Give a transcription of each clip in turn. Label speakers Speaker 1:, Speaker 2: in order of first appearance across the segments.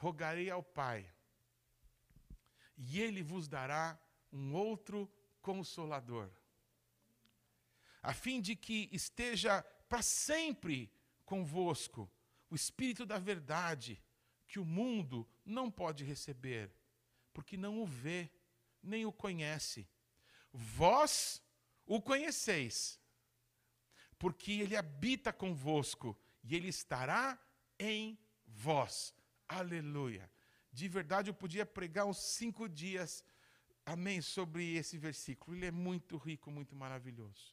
Speaker 1: rogarei ao Pai, e ele vos dará um outro consolador, a fim de que esteja para sempre convosco o Espírito da Verdade, que o mundo não pode receber, porque não o vê, nem o conhece. Vós o conheceis, porque ele habita convosco e ele estará em vós. Aleluia. De verdade, eu podia pregar uns cinco dias, amém, sobre esse versículo. Ele é muito rico, muito maravilhoso.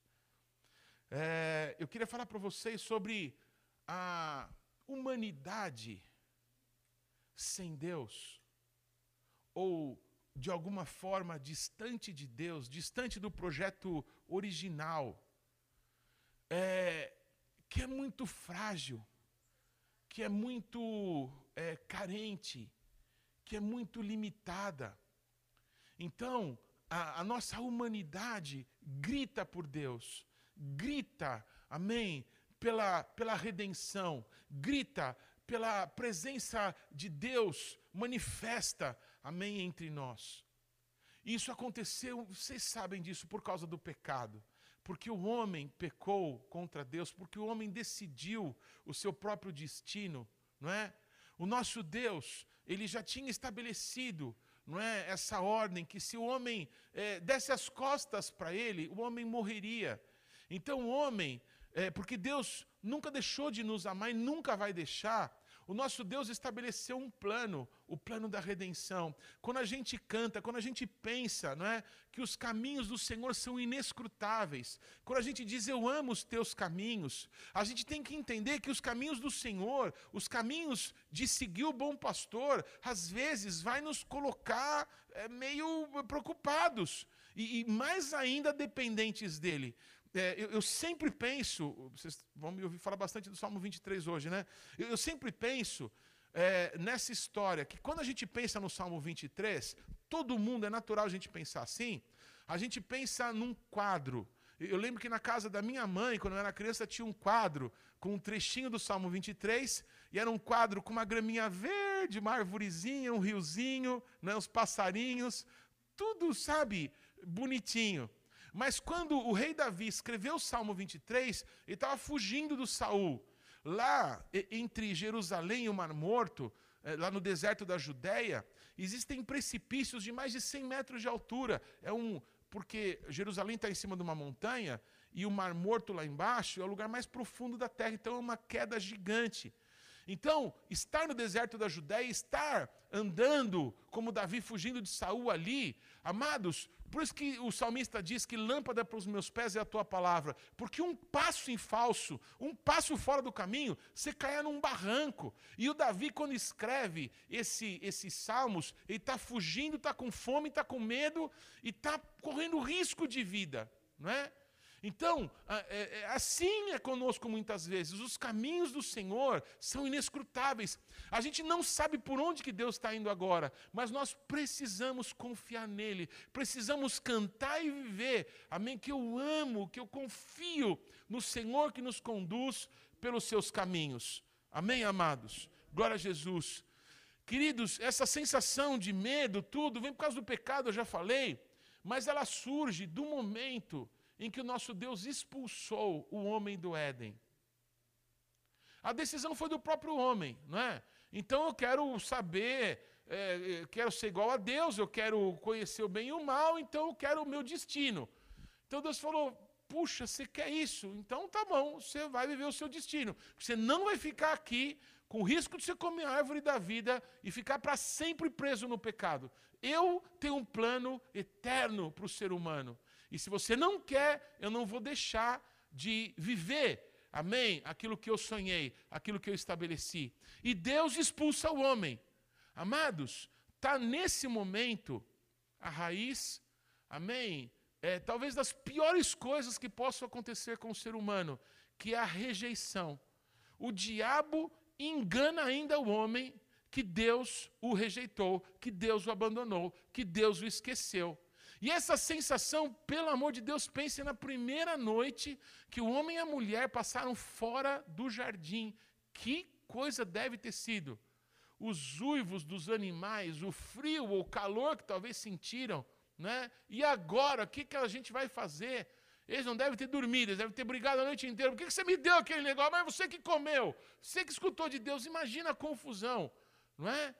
Speaker 1: É, eu queria falar para vocês sobre a humanidade sem Deus, ou de alguma forma distante de Deus, distante do projeto original, é, que é muito frágil, que é muito é, carente, que é muito limitada. Então, a, a nossa humanidade grita por Deus, grita, amém, pela, pela redenção, grita pela presença de Deus manifesta, amém, entre nós. Isso aconteceu, vocês sabem disso, por causa do pecado. Porque o homem pecou contra Deus, porque o homem decidiu o seu próprio destino, não é? O nosso Deus, ele já tinha estabelecido, não é, essa ordem que se o homem é, desse as costas para ele, o homem morreria. Então o homem, é, porque Deus nunca deixou de nos amar e nunca vai deixar. O nosso Deus estabeleceu um plano, o plano da redenção. Quando a gente canta, quando a gente pensa, não é, que os caminhos do Senhor são inescrutáveis. Quando a gente diz eu amo os teus caminhos, a gente tem que entender que os caminhos do Senhor, os caminhos de seguir o bom pastor, às vezes vai nos colocar é, meio preocupados e, e mais ainda dependentes dele. É, eu, eu, sempre penso, vocês vão me ouvir falar bastante do Salmo 23 hoje, né? Eu, eu sempre penso é, nessa história, que quando a gente pensa no Salmo 23, todo mundo, é natural a gente pensar assim, a gente pensa num quadro. Eu lembro que na casa da minha mãe, quando eu era criança, tinha um quadro com um trechinho do Salmo 23, e era um quadro com uma graminha verde, uma arvorezinha, um riozinho, né, os passarinhos, tudo, sabe, bonitinho. Mas quando o rei Davi escreveu o Salmo 23, ele estava fugindo do Saul. Lá entre Jerusalém e o Mar Morto, eh, lá no deserto da Judéia, existem precipícios de mais de 100 metros de altura. É um porque Jerusalém está em cima de uma montanha e o Mar Morto lá embaixo é o lugar mais profundo da terra, então é uma queda gigante. Então, estar no deserto da Judéia, estar andando como Davi fugindo de Saul ali, amados, por isso que o salmista diz que lâmpada para os meus pés é a tua palavra, porque um passo em falso, um passo fora do caminho, você caia num barranco. E o Davi, quando escreve esse, esses salmos, ele está fugindo, está com fome, está com medo e está correndo risco de vida, não é? Então, é, é, assim é conosco muitas vezes. Os caminhos do Senhor são inescrutáveis. A gente não sabe por onde que Deus está indo agora, mas nós precisamos confiar nele. Precisamos cantar e viver. Amém? Que eu amo, que eu confio no Senhor que nos conduz pelos seus caminhos. Amém, amados? Glória a Jesus. Queridos, essa sensação de medo, tudo, vem por causa do pecado, eu já falei, mas ela surge do momento em que o nosso Deus expulsou o homem do Éden. A decisão foi do próprio homem, não é? Então eu quero saber, é, quero ser igual a Deus, eu quero conhecer o bem e o mal, então eu quero o meu destino. Então Deus falou: puxa, você quer isso? Então tá bom, você vai viver o seu destino. Você não vai ficar aqui com o risco de você comer a árvore da vida e ficar para sempre preso no pecado. Eu tenho um plano eterno para o ser humano. E se você não quer, eu não vou deixar de viver, amém? Aquilo que eu sonhei, aquilo que eu estabeleci. E Deus expulsa o homem. Amados, está nesse momento a raiz, amém? É, talvez das piores coisas que possam acontecer com o ser humano, que é a rejeição. O diabo engana ainda o homem que Deus o rejeitou, que Deus o abandonou, que Deus o esqueceu. E essa sensação, pelo amor de Deus, pense na primeira noite que o homem e a mulher passaram fora do jardim. Que coisa deve ter sido? Os uivos dos animais, o frio ou o calor que talvez sentiram, né? E agora, o que, que a gente vai fazer? Eles não devem ter dormido, eles devem ter brigado a noite inteira. Por que, que você me deu aquele negócio? Mas você que comeu, você que escutou de Deus, imagina a confusão, não é?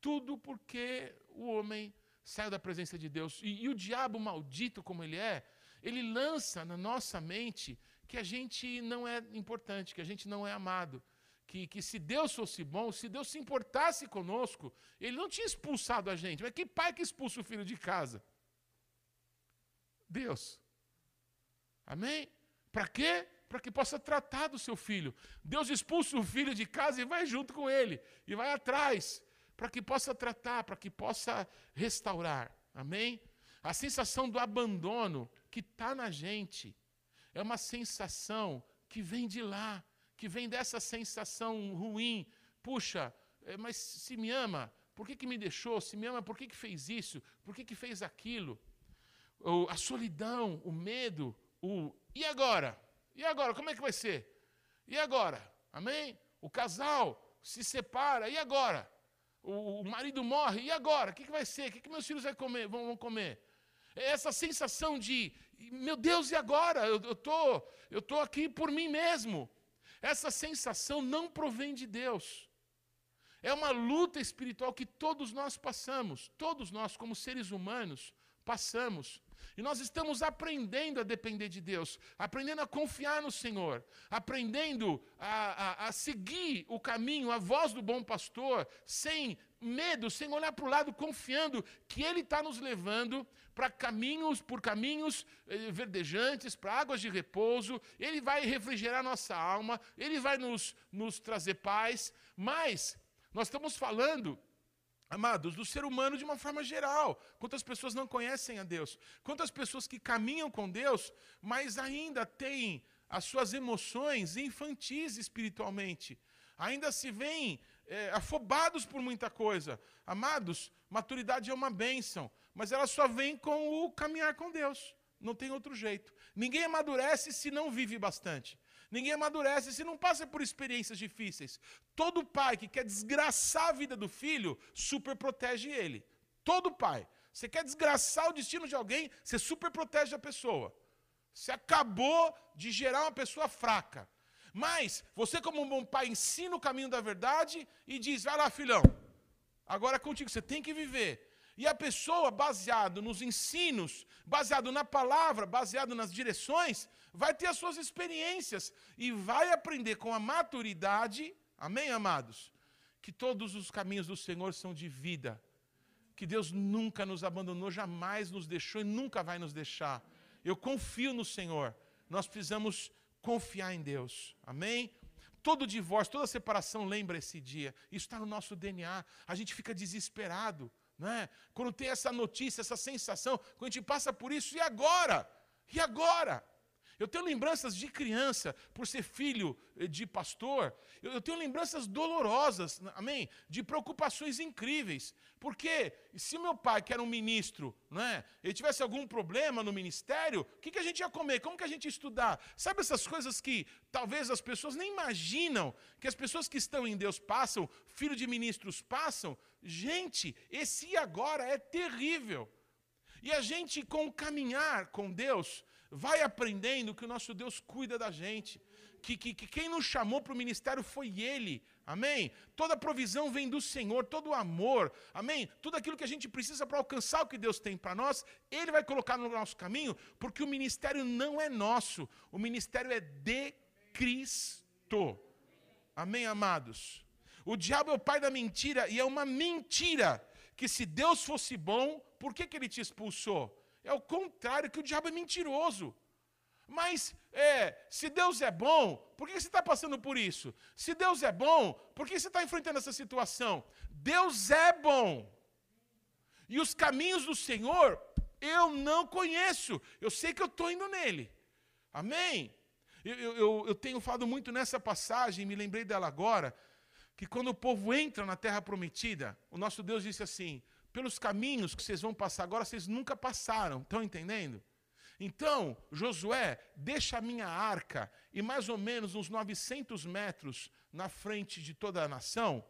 Speaker 1: Tudo porque o homem saiu da presença de Deus. E, e, o diabo, maldito como ele é, ele lança na nossa mente que a gente não é importante, que a gente não é amado. Que, que se Deus fosse bom, se Deus se importasse conosco, ele não tinha expulsado a gente. Mas que pai que expulsa o filho de casa? Deus. Amém? Para quê? Para que possa tratar do seu filho. Deus expulsa o filho de casa e vai junto com ele, e vai atrás para que possa tratar, para que possa restaurar. Amém? A sensação do abandono que está na gente é uma sensação que vem de lá, que vem dessa sensação ruim. Puxa, é, mas se me ama, por que, que me deixou? Se me ama, por que, que fez isso? Por que, que fez aquilo? a solidão, o medo, o e agora? E agora? Como é que vai ser? E agora? Amém? O casal se separa, e agora? O, o marido morre, e agora? O que, que vai ser? O que, que meus filhos vão comer? Vão, vão comer? Essa sensação de, meu Deus, e agora? Eu estou eu tô aqui por mim mesmo. Essa sensação não provém de Deus. É uma luta espiritual que todos nós passamos, todos nós, como seres humanos, passamos. E nós estamos aprendendo a depender de Deus, aprendendo a confiar no Senhor, aprendendo a, a, a seguir o caminho, a voz do bom pastor, sem medo, sem olhar para o lado, confiando que Ele está nos levando para caminhos, por caminhos eh, verdejantes, para águas de repouso, Ele vai refrigerar nossa alma, Ele vai nos, nos trazer paz, mas nós estamos falando Amados, do ser humano de uma forma geral. Quantas pessoas não conhecem a Deus? Quantas pessoas que caminham com Deus, mas ainda têm as suas emoções infantis espiritualmente. Ainda se veem é, afobados por muita coisa. Amados, maturidade é uma bênção, mas ela só vem com o caminhar com Deus. Não tem outro jeito. Ninguém amadurece se não vive bastante. Ninguém amadurece se não passa por experiências difíceis. Todo pai que quer desgraçar a vida do filho, super protege ele. Todo pai. Você quer desgraçar o destino de alguém, você super protege a pessoa. Você acabou de gerar uma pessoa fraca. Mas você, como um bom pai, ensina o caminho da verdade e diz: vai lá, filhão, agora é contigo, você tem que viver. E a pessoa, baseado nos ensinos, baseado na palavra, baseado nas direções, vai ter as suas experiências e vai aprender com a maturidade, amém, amados? Que todos os caminhos do Senhor são de vida. Que Deus nunca nos abandonou, jamais nos deixou e nunca vai nos deixar. Eu confio no Senhor. Nós precisamos confiar em Deus. Amém? Todo divórcio, toda separação lembra esse dia. Isso está no nosso DNA. A gente fica desesperado. Né? Quando tem essa notícia, essa sensação, quando a gente passa por isso, e agora? E agora? Eu tenho lembranças de criança, por ser filho eh, de pastor, eu tenho lembranças dolorosas, amém? De preocupações incríveis. Porque se meu pai, que era um ministro, né, ele tivesse algum problema no ministério, o que, que a gente ia comer? Como que a gente ia estudar? Sabe essas coisas que talvez as pessoas nem imaginam, que as pessoas que estão em Deus passam, filho de ministros passam? Gente, esse agora é terrível. E a gente, com o caminhar com Deus, vai aprendendo que o nosso Deus cuida da gente, que, que, que quem nos chamou para o ministério foi Ele, Amém? Toda provisão vem do Senhor, todo o amor, amém? Tudo aquilo que a gente precisa para alcançar o que Deus tem para nós, Ele vai colocar no nosso caminho, porque o ministério não é nosso, o ministério é de Cristo. Amém, amados? O diabo é o pai da mentira e é uma mentira que se Deus fosse bom, por que, que ele te expulsou? É o contrário, que o diabo é mentiroso. Mas é, se Deus é bom, por que você está passando por isso? Se Deus é bom, por que você está enfrentando essa situação? Deus é bom. E os caminhos do Senhor eu não conheço. Eu sei que eu estou indo nele. Amém? Eu, eu, eu, tenho falado muito nessa passagem, me lembrei dela agora, que quando o povo entra na terra prometida, o nosso Deus disse assim: pelos caminhos que vocês vão passar agora, vocês nunca passaram. Estão entendendo? Então, Josué, deixa a minha arca e mais ou menos uns 900 metros na frente de toda a nação,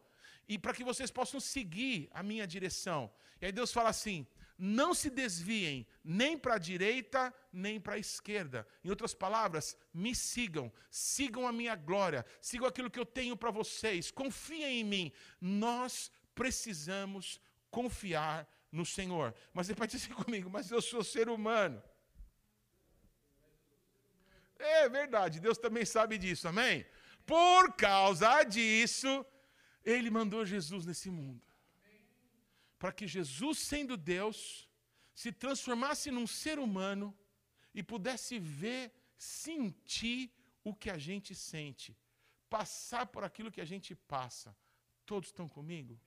Speaker 1: e para que vocês possam seguir a minha direção. E aí Deus fala assim: não se desviem nem para a direita, nem para a esquerda. Em outras palavras, me sigam, sigam a minha glória, sigam aquilo que eu tenho para vocês, confiem em mim. Nós precisamos confiar no Senhor. Mas repete assim comigo, mas eu sou ser humano. É verdade, Deus também sabe disso, amém? Por causa disso, Ele mandou Jesus nesse mundo. Para que Jesus, sendo Deus, se transformasse num ser humano e pudesse ver, sentir o que a gente sente, passar por aquilo que a gente passa. Todos estão comigo?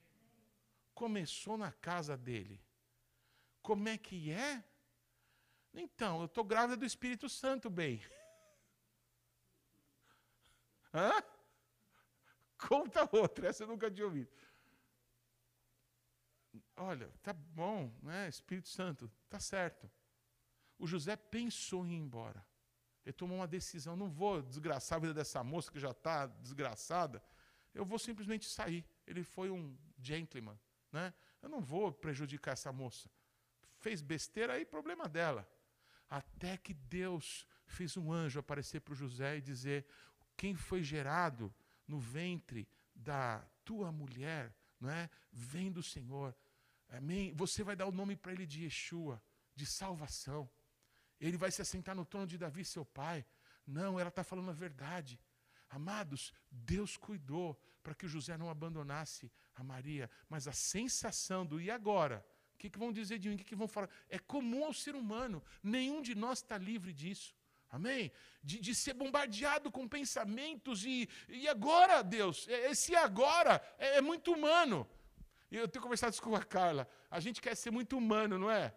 Speaker 1: Começou na casa dele. Como é que é? Então, eu estou grávida do Espírito Santo, bem. Hã? Conta outra, essa eu nunca tinha ouvido. Olha, tá bom, né? Espírito Santo, tá certo. O José pensou em ir embora. Ele tomou uma decisão: não vou desgraçar a vida dessa moça que já está desgraçada, eu vou simplesmente sair. Ele foi um gentleman, né? Eu não vou prejudicar essa moça. Fez besteira aí, problema dela. Até que Deus fez um anjo aparecer para o José e dizer: quem foi gerado no ventre da tua mulher, não é? Vem do Senhor. Amém? Você vai dar o nome para ele de Yeshua, de salvação. Ele vai se assentar no trono de Davi, seu pai. Não, ela está falando a verdade. Amados, Deus cuidou para que o José não abandonasse a Maria, mas a sensação do e agora? O que, que vão dizer de mim? O que, que vão falar? É comum ao ser humano. Nenhum de nós está livre disso. Amém? De, de ser bombardeado com pensamentos e, e agora, Deus? É, esse agora é, é muito humano. Eu tenho conversado isso com a Carla. A gente quer ser muito humano, não é?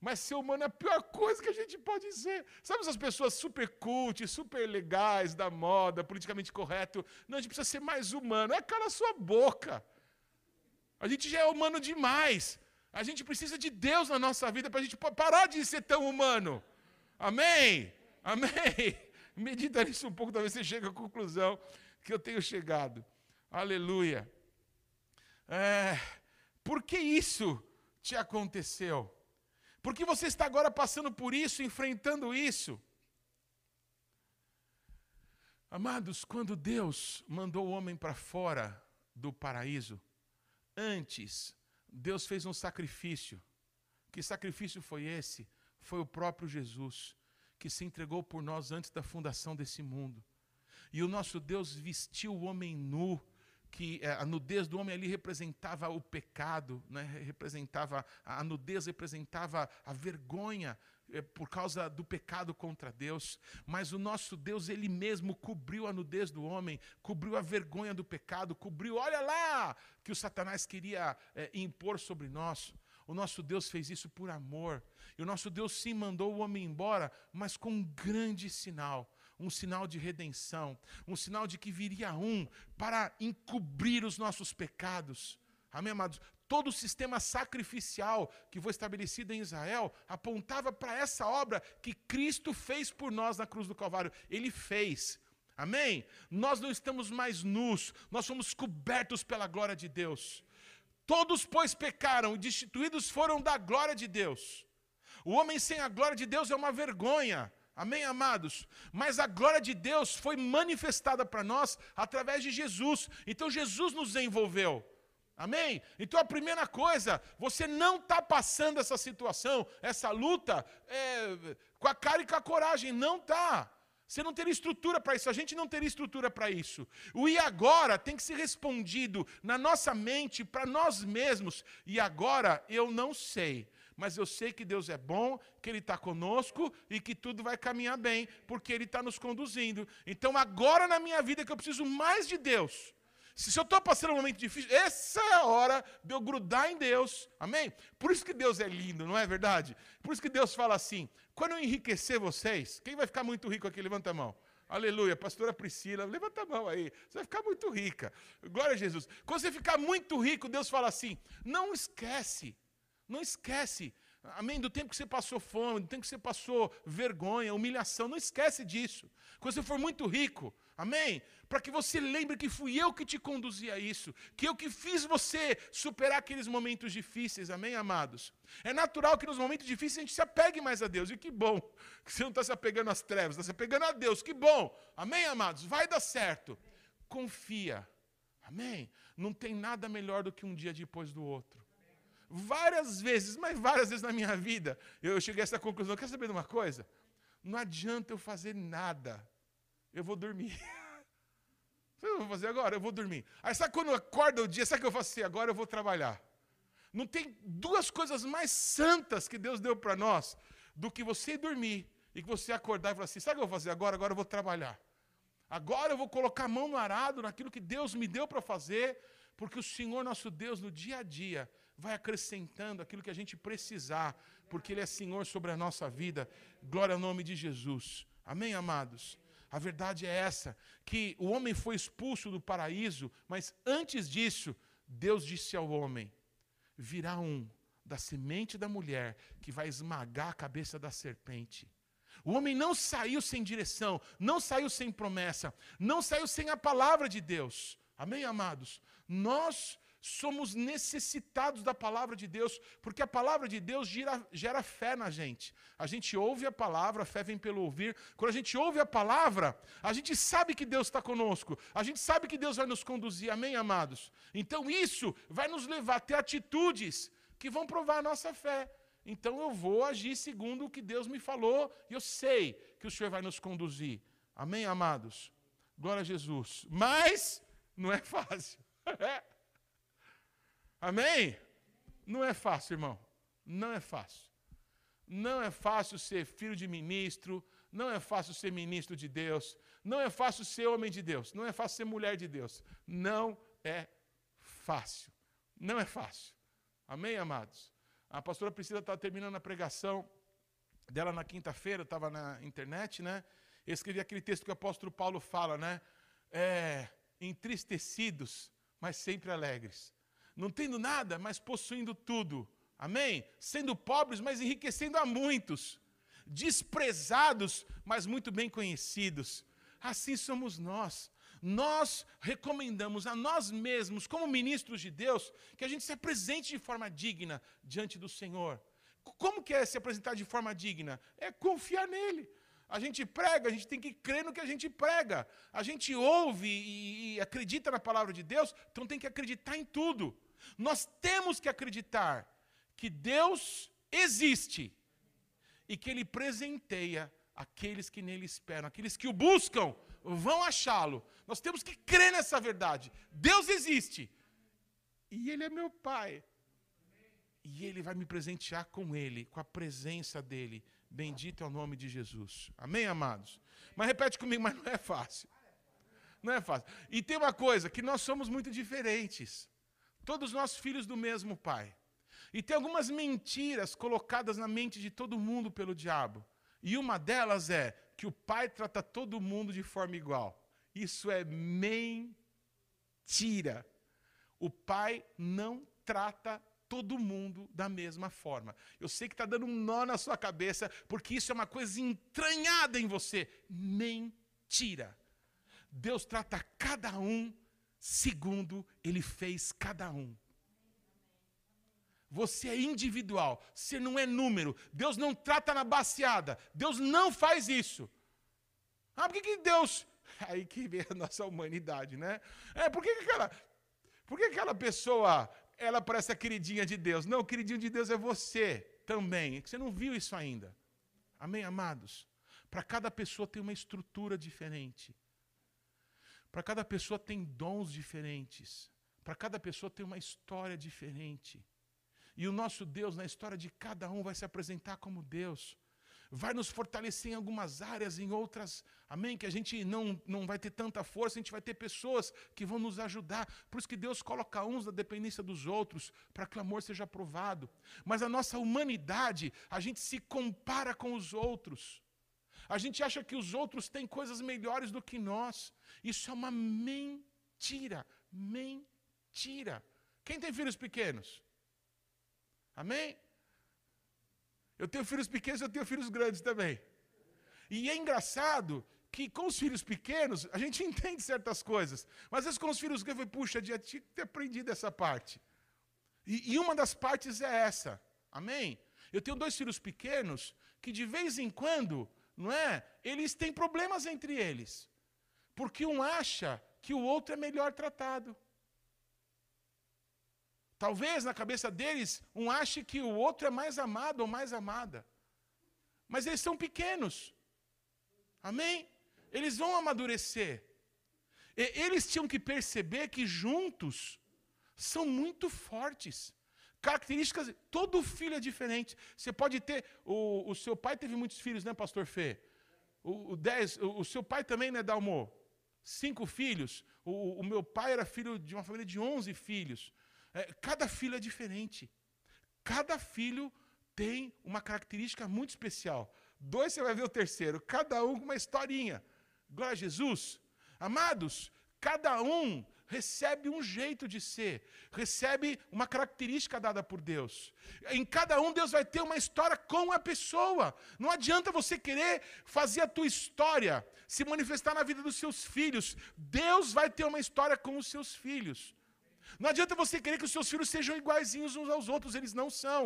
Speaker 1: Mas ser humano é a pior coisa que a gente pode ser. Sabe essas pessoas super cult, super legais, da moda, politicamente correto? Não, a gente precisa ser mais humano. É cala a sua boca. A gente já é humano demais. A gente precisa de Deus na nossa vida para a gente parar de ser tão humano. Amém? Amém? Medita nisso um pouco, talvez você chegue à conclusão que eu tenho chegado. Aleluia. É, por que isso te aconteceu? Por que você está agora passando por isso, enfrentando isso? Amados, quando Deus mandou o homem para fora do paraíso, antes, Deus fez um sacrifício. Que sacrifício foi esse? Foi o próprio Jesus que se entregou por nós antes da fundação desse mundo. E o nosso Deus vestiu o homem nu, que é, a nudez do homem ali representava o pecado, né? representava a nudez representava a vergonha por causa do pecado contra Deus, mas o nosso Deus ele mesmo cobriu a nudez do homem, cobriu a vergonha do pecado, cobriu, olha lá, que o Satanás queria é, impor sobre nós. O nosso Deus fez isso por amor. E o nosso Deus sim mandou o homem embora, mas com um grande sinal um sinal de redenção, um sinal de que viria um para encobrir os nossos pecados. Amém, amados? Todo o sistema sacrificial que foi estabelecido em Israel apontava para essa obra que Cristo fez por nós na cruz do Calvário. Ele fez. Amém? Nós não estamos mais nus, nós somos cobertos pela glória de Deus. Todos, pois, pecaram e destituídos foram da glória de Deus. O homem sem a glória de Deus é uma vergonha. Amém, amados? Mas a glória de Deus foi manifestada para nós através de Jesus. Então Jesus nos envolveu. Amém? Então a primeira coisa, você não está passando essa situação, essa luta, é, com a cara e com a coragem. Não está. Você não teria estrutura para isso, a gente não teria estrutura para isso. O e agora tem que ser respondido na nossa mente, para nós mesmos. E agora eu não sei, mas eu sei que Deus é bom, que Ele está conosco e que tudo vai caminhar bem, porque Ele está nos conduzindo. Então agora na minha vida que eu preciso mais de Deus. Se eu estou passando um momento difícil, essa é a hora de eu grudar em Deus. Amém? Por isso que Deus é lindo, não é verdade? Por isso que Deus fala assim: quando eu enriquecer vocês, quem vai ficar muito rico aqui? Levanta a mão. Aleluia, pastora Priscila, levanta a mão aí. Você vai ficar muito rica. Glória a Jesus. Quando você ficar muito rico, Deus fala assim: não esquece, não esquece. Amém? Do tempo que você passou fome, do tempo que você passou vergonha, humilhação, não esquece disso. Quando você for muito rico, amém? Para que você lembre que fui eu que te conduzi a isso, que eu que fiz você superar aqueles momentos difíceis, amém, amados? É natural que nos momentos difíceis a gente se apegue mais a Deus, e que bom que você não está se apegando às trevas, está se apegando a Deus, que bom, amém, amados? Vai dar certo. Confia, amém? Não tem nada melhor do que um dia depois do outro várias vezes, mas várias vezes na minha vida, eu cheguei a essa conclusão. Quer saber de uma coisa? Não adianta eu fazer nada. Eu vou dormir. O que eu vou fazer agora? Eu vou dormir. Aí sabe quando acorda o dia, sabe o que eu faço assim? Agora eu vou trabalhar. Não tem duas coisas mais santas que Deus deu para nós do que você dormir e que você acordar e falar assim: sabe o que eu vou fazer agora? Agora eu vou trabalhar. Agora eu vou colocar a mão no arado naquilo que Deus me deu para fazer, porque o Senhor nosso Deus, no dia a dia, vai acrescentando aquilo que a gente precisar, porque Ele é Senhor sobre a nossa vida. Glória ao nome de Jesus. Amém, amados? A verdade é essa: que o homem foi expulso do paraíso, mas antes disso, Deus disse ao homem: virá um da semente da mulher que vai esmagar a cabeça da serpente. O homem não saiu sem direção, não saiu sem promessa, não saiu sem a palavra de Deus. Amém, amados? Nós somos necessitados da palavra de Deus, porque a palavra de Deus gera, gera fé na gente. A gente ouve a palavra, a fé vem pelo ouvir. Quando a gente ouve a palavra, a gente sabe que Deus está conosco, a gente sabe que Deus vai nos conduzir, amém, amados? Então isso vai nos levar a ter atitudes que vão provar a nossa fé. Então eu vou agir segundo o que Deus me falou, e eu sei que o Senhor vai nos conduzir. Amém, amados? Glória a Jesus. Mas não é fácil. Amém? Não é fácil, irmão. Não é fácil. Não é fácil ser filho de ministro, não é fácil ser ministro de Deus, não é fácil ser homem de Deus, não é fácil ser mulher de Deus. Não é fácil. Não é fácil. Amém, amados? A pastora Priscila estava terminando a pregação dela na quinta-feira, estava na internet, né? Eu escrevi aquele texto que o apóstolo Paulo fala, né? É, entristecidos, mas sempre alegres não tendo nada, mas possuindo tudo. Amém? Sendo pobres, mas enriquecendo a muitos. Desprezados, mas muito bem conhecidos. Assim somos nós. Nós recomendamos a nós mesmos, como ministros de Deus, que a gente se apresente de forma digna diante do Senhor. Como que é se apresentar de forma digna? É confiar nele. A gente prega, a gente tem que crer no que a gente prega. A gente ouve e, e acredita na palavra de Deus, então tem que acreditar em tudo. Nós temos que acreditar que Deus existe e que Ele presenteia aqueles que nele esperam, aqueles que o buscam, vão achá-lo. Nós temos que crer nessa verdade. Deus existe e Ele é meu Pai. E Ele vai me presentear com Ele, com a presença dEle. Bendito é o nome de Jesus. Amém, amados? Mas repete comigo, mas não é fácil. Não é fácil. E tem uma coisa, que nós somos muito diferentes. Todos nós filhos do mesmo Pai. E tem algumas mentiras colocadas na mente de todo mundo pelo diabo. E uma delas é que o Pai trata todo mundo de forma igual. Isso é mentira. O Pai não trata todo mundo da mesma forma. Eu sei que está dando um nó na sua cabeça, porque isso é uma coisa entranhada em você. Mentira. Deus trata cada um segundo ele fez cada um. Você é individual, você não é número. Deus não trata na baseada. Deus não faz isso. Ah, por que, que Deus. Aí que vem a nossa humanidade, né? É, por que, que aquela. Por que aquela pessoa ela parece a queridinha de Deus? Não, o queridinho de Deus é você também. É que você não viu isso ainda. Amém, amados? Para cada pessoa tem uma estrutura diferente. Para cada pessoa tem dons diferentes. Para cada pessoa tem uma história diferente. E o nosso Deus, na história de cada um, vai se apresentar como Deus. Vai nos fortalecer em algumas áreas, em outras, amém? Que a gente não, não vai ter tanta força, a gente vai ter pessoas que vão nos ajudar. Por isso que Deus coloca uns na dependência dos outros, para que o amor seja aprovado. Mas a nossa humanidade, a gente se compara com os outros. A gente acha que os outros têm coisas melhores do que nós. Isso é uma mentira. Mentira. Quem tem filhos pequenos? Amém? Eu tenho filhos pequenos, eu tenho filhos grandes também. E é engraçado que com os filhos pequenos, a gente entende certas coisas. Mas às vezes com os filhos grandes, eu falei, puxa, já tinha que ter aprendido essa parte. E, e uma das partes é essa. Amém? Eu tenho dois filhos pequenos que de vez em quando, não é? Eles têm problemas entre eles. Porque um acha que o outro é melhor tratado. Talvez na cabeça deles, um ache que o outro é mais amado ou mais amada. Mas eles são pequenos. Amém? Eles vão amadurecer. E eles tinham que perceber que juntos são muito fortes. Características, todo filho é diferente. Você pode ter, o, o seu pai teve muitos filhos, né, pastor Fê? O, o, dez, o, o seu pai também, né, Dalmo? Cinco filhos. O, o meu pai era filho de uma família de onze filhos. É, cada filho é diferente. Cada filho tem uma característica muito especial. Dois você vai ver o terceiro, cada um com uma historinha. Glória a Jesus. Amados, cada um recebe um jeito de ser, recebe uma característica dada por Deus. Em cada um, Deus vai ter uma história com a pessoa. Não adianta você querer fazer a tua história se manifestar na vida dos seus filhos. Deus vai ter uma história com os seus filhos. Não adianta você querer que os seus filhos sejam iguaizinhos uns aos outros, eles não são.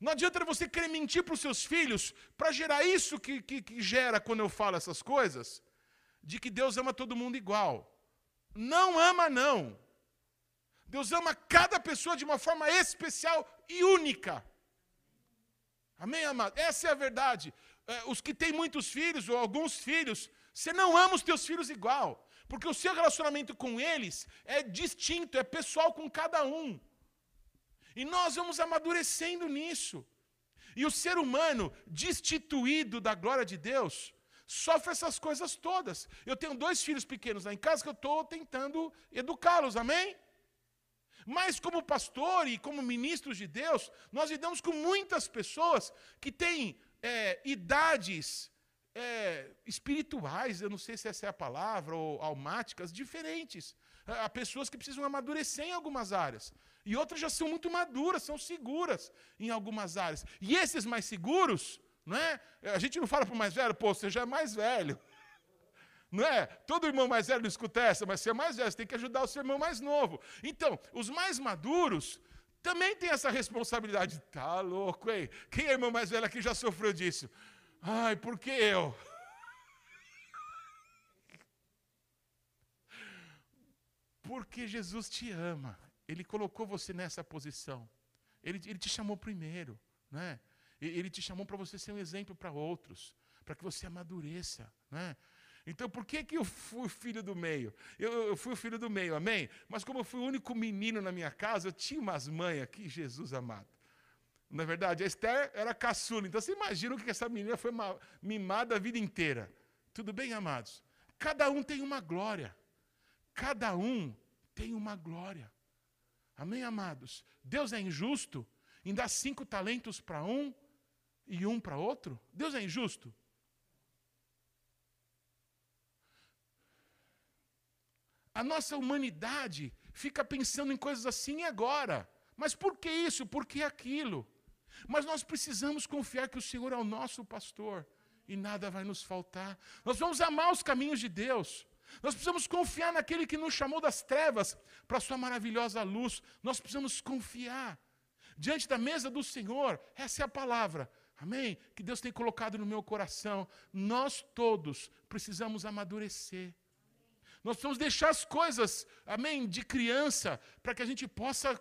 Speaker 1: Não adianta você querer mentir para os seus filhos para gerar isso que, que, que gera quando eu falo essas coisas, de que Deus ama todo mundo igual. Não ama, não. Deus ama cada pessoa de uma forma especial e única. Amém, amado? Essa é a verdade. É, os que têm muitos filhos, ou alguns filhos, você não ama os teus filhos igual. Porque o seu relacionamento com eles é distinto, é pessoal com cada um. E nós vamos amadurecendo nisso. E o ser humano, destituído da glória de Deus, sofre essas coisas todas. Eu tenho dois filhos pequenos lá em casa que eu estou tentando educá-los, amém? Mas, como pastor e como ministros de Deus, nós lidamos com muitas pessoas que têm é, idades é, espirituais, eu não sei se essa é a palavra, ou almáticas, diferentes. Há pessoas que precisam amadurecer em algumas áreas. E outras já são muito maduras, são seguras em algumas áreas. E esses mais seguros, não é? A gente não fala para o mais velho, pô, você já é mais velho. Não é? Todo irmão mais velho não escuta essa, mas você é mais velho, você tem que ajudar o seu irmão mais novo. Então, os mais maduros também têm essa responsabilidade. Tá louco, hein? Quem é irmão mais velho aqui já sofreu disso? Ai, por que eu? Porque Jesus te ama. Ele colocou você nessa posição. Ele, ele te chamou primeiro. Né? Ele te chamou para você ser um exemplo para outros. Para que você amadureça. Né? Então, por que, que eu fui o filho do meio? Eu, eu, fui o filho do meio, amém? Mas como eu fui o único menino na minha casa, eu tinha umas mães aqui, Jesus amado. Na é verdade, a Esther era caçula. Então você imagina que essa menina foi mimada a vida inteira. Tudo bem, amados? Cada um tem uma glória. Cada um tem uma glória. Amém, amados? Deus é injusto em dar cinco talentos para um e um para outro? Deus é injusto? A nossa humanidade fica pensando em coisas assim agora. Mas por que isso? Por que aquilo? Mas nós precisamos confiar que o Senhor é o nosso pastor e nada vai nos faltar. Nós vamos amar os caminhos de Deus. Nós precisamos confiar naquele que nos chamou das trevas para a sua maravilhosa luz. Nós precisamos confiar. diante da mesa do Senhor. Essa é a palavra. Amém? Que Deus tem colocado no meu coração. Nós todos precisamos amadurecer. Nós precisamos deixar as coisas, amém, de criança, para que a gente possa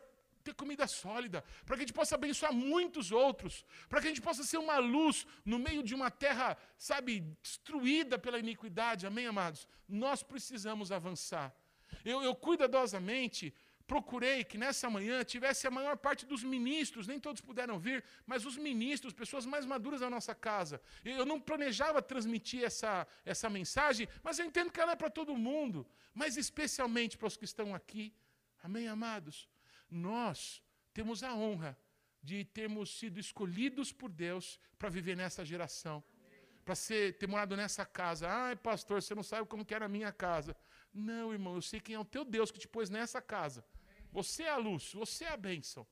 Speaker 1: ter comida sólida, para que a gente possa abençoar muitos outros, para que a gente possa ser uma luz no meio de uma terra, sabe, destruída pela iniquidade. Amém, amados? Nós precisamos avançar. Eu, eu cuidadosamente procurei que nessa manhã tivesse a maior parte dos ministros, nem todos puderam vir, mas os ministros, pessoas mais maduras da nossa casa. Eu não planejava transmitir essa, essa mensagem, mas eu entendo que ela é para todo mundo, mas especialmente para os que estão aqui. Amém, amados? Nós temos a honra de termos sido escolhidos por Deus para viver nessa geração. Para ter morado nessa casa. Ai, pastor, você não sabe como que era a minha casa. Não, irmão, eu sei quem é o teu Deus que te pôs nessa casa. Você é a luz, você é a bênção.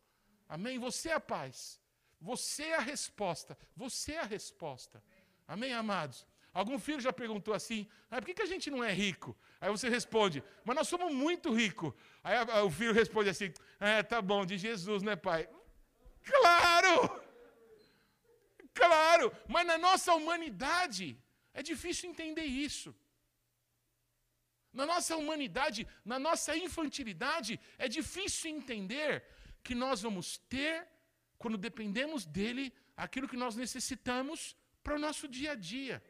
Speaker 1: Amém? Você é a paz. Você é a resposta. Você é a resposta. Amém, amados? Algum filho já perguntou assim: ah, por que, que a gente não é rico? Aí você responde: mas nós somos muito ricos. Aí o filho responde assim: é, tá bom, de Jesus, né, pai? Claro! Claro! Mas na nossa humanidade é difícil entender isso. Na nossa humanidade, na nossa infantilidade, é difícil entender que nós vamos ter, quando dependemos dele, aquilo que nós necessitamos para o nosso dia a dia.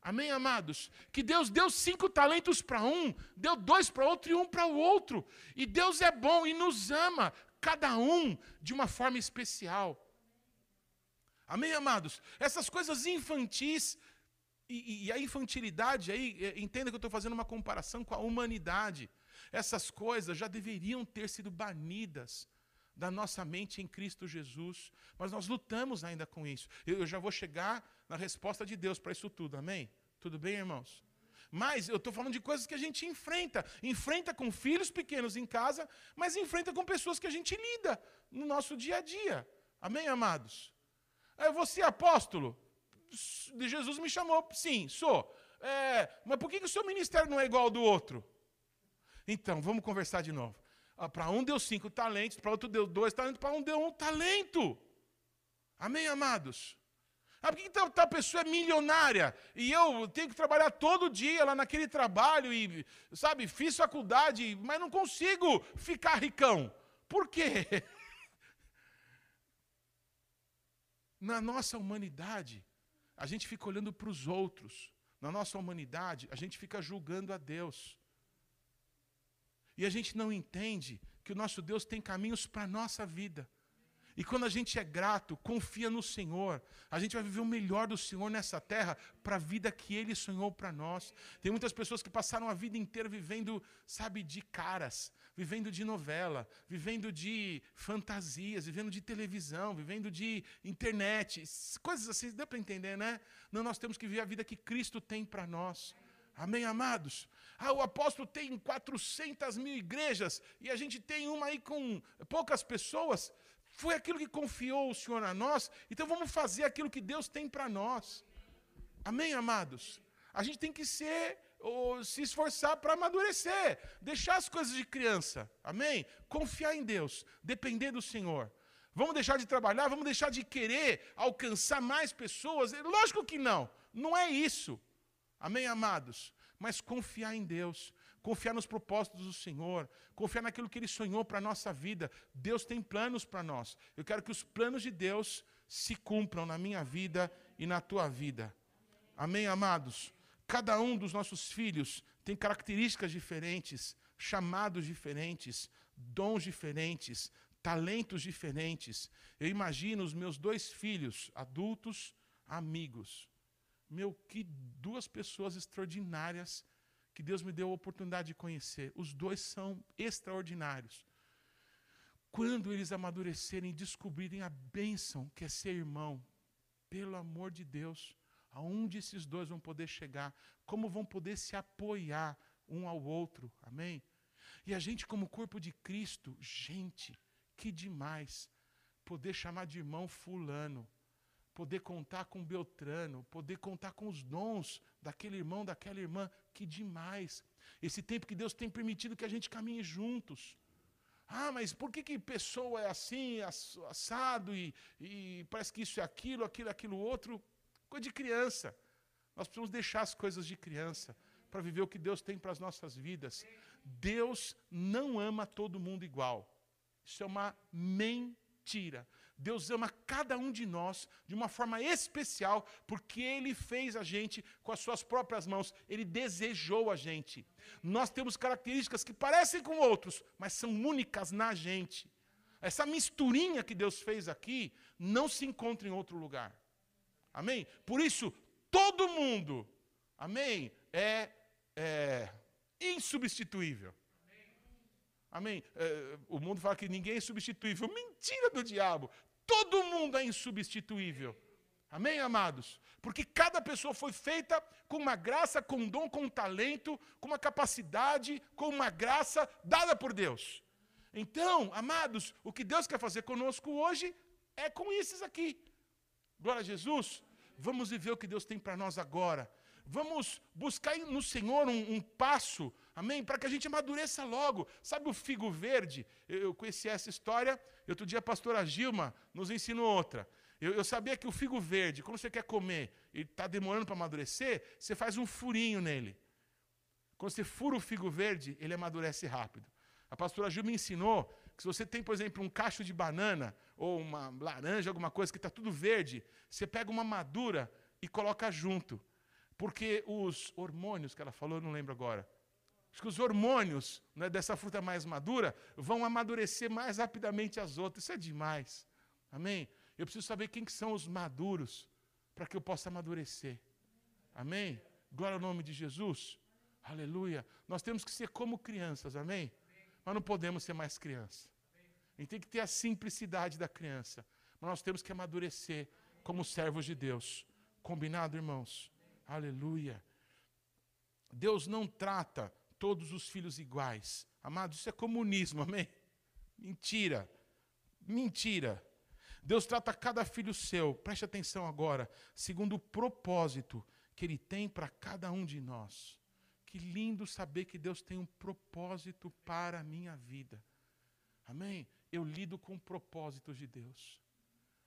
Speaker 1: Amém, amados? Que Deus deu cinco talentos para um, deu dois para outro e um para o outro. E Deus é bom e nos ama, cada um de uma forma especial. Amém, amados? Essas coisas infantis e, e, a infantilidade aí, é, entenda que eu estou fazendo uma comparação com a humanidade. Essas coisas já deveriam ter sido banidas da nossa mente em Cristo Jesus, mas nós lutamos ainda com isso. Eu, eu já vou chegar na resposta de Deus para isso tudo, amém? Tudo bem, irmãos? Mas eu estou falando de coisas que a gente enfrenta. Enfrenta com filhos pequenos em casa, mas enfrenta com pessoas que a gente lida no nosso dia a dia. Amém, amados? É, você, apóstolo, de Jesus me chamou, sim, sou. É, mas por que, que o seu ministério não é igual ao do outro? Então, vamos conversar de novo. Ah, para um deu cinco talentos, para outro deu dois talentos, para um deu um talento. Amém, amados? Ah, por que tal, tal pessoa é milionária e eu tenho que trabalhar todo dia lá naquele trabalho e, sabe, fiz faculdade, mas não consigo ficar ricão? Por quê? Na nossa humanidade, a gente fica olhando para os outros. Na nossa humanidade, a gente fica julgando a Deus. E a gente não entende que o nosso Deus tem caminhos para a nossa vida. E quando a gente é grato, confia no Senhor, a gente vai viver o melhor do Senhor nessa terra para a vida que Ele sonhou para nós. Tem muitas pessoas que passaram a vida inteira vivendo, sabe, de caras, vivendo de novela, vivendo de fantasias, vivendo de televisão, vivendo de internet, coisas assim, dá para entender, né? Não, nós temos que viver a vida que Cristo tem para nós. Amém, amados? Ah, o apóstolo tem 400 mil igrejas e a gente tem uma aí com poucas pessoas. Foi aquilo que confiou o Senhor a nós, então vamos fazer aquilo que Deus tem para nós. Amém, amados? A gente tem que ser ou se esforçar para amadurecer, deixar as coisas de criança, amém? Confiar em Deus, depender do Senhor. Vamos deixar de trabalhar, vamos deixar de querer alcançar mais pessoas? Lógico que não, não é isso, amém, amados? Mas confiar em Deus, confiar nos propósitos do Senhor, confiar naquilo que Ele sonhou para a nossa vida. Deus tem planos para nós. Eu quero que os planos de Deus se cumpram na minha vida e na tua vida. Amém, amados? Cada um dos nossos filhos tem características diferentes, chamados diferentes, dons diferentes, talentos diferentes. Eu imagino os meus dois filhos, adultos, amigos. Meu, que duas pessoas extraordinárias que Deus me deu a oportunidade de conhecer. Os dois são extraordinários. Quando eles amadurecerem e descobrirem a bênção que é ser irmão, pelo amor de Deus, Aonde esses dois vão poder chegar? Como vão poder se apoiar um ao outro? Amém? E a gente, como corpo de Cristo, gente, que demais. Poder chamar de irmão Fulano, poder contar com Beltrano, poder contar com os dons daquele irmão, daquela irmã, que demais. Esse tempo que Deus tem permitido que a gente caminhe juntos. Ah, mas por que, que pessoa é assim, assado, e, e parece que isso é aquilo, aquilo, aquilo outro? Coisa de criança. Nós precisamos deixar as coisas de criança para viver o que Deus tem para as nossas vidas. Deus não ama todo mundo igual. Isso é uma mentira. Deus ama cada um de nós de uma forma especial, porque Ele fez a gente com as suas próprias mãos, Ele desejou a gente. Nós temos características que parecem com outros, mas são únicas na gente. Essa misturinha que Deus fez aqui não se encontra em outro lugar. Amém? Por isso, todo mundo, amém, é, é insubstituível. Amém? É, o mundo fala que ninguém é substituível. Mentira do diabo. Todo mundo é insubstituível. Amém, amados? Porque cada pessoa foi feita com uma graça, com um dom, com um talento, com uma capacidade, com uma graça dada por Deus. Então, amados, o que Deus quer fazer conosco hoje é com esses aqui. Glória a Jesus. Vamos viver o que Deus tem para nós agora. Vamos buscar no Senhor um, um passo, amém? Para que a gente amadureça logo. Sabe o figo verde? Eu, eu conheci essa história Outro dia a pastora Gilma nos ensinou outra. Eu, eu sabia que o figo verde, quando você quer comer e está demorando para amadurecer, você faz um furinho nele. Quando você fura o figo verde, ele amadurece rápido. A pastora Gil me ensinou se você tem, por exemplo, um cacho de banana ou uma laranja, alguma coisa que está tudo verde, você pega uma madura e coloca junto. Porque os hormônios que ela falou, não lembro agora, Acho que os hormônios né, dessa fruta mais madura vão amadurecer mais rapidamente as outras. Isso é demais. Amém? Eu preciso saber quem que são os maduros para que eu possa amadurecer. Amém? Glória ao nome de Jesus. Aleluia. Nós temos que ser como crianças, amém? Mas não podemos ser mais criança. A gente tem que ter a simplicidade da criança. Mas nós temos que amadurecer como servos de Deus. Combinado, irmãos? Aleluia. Deus não trata todos os filhos iguais. Amados, isso é comunismo, amém? Mentira. Mentira. Deus trata cada filho seu, preste atenção agora, segundo o propósito que Ele tem para cada um de nós. Que lindo saber que Deus tem um propósito para a minha vida. Amém? Eu lido com propósitos de Deus.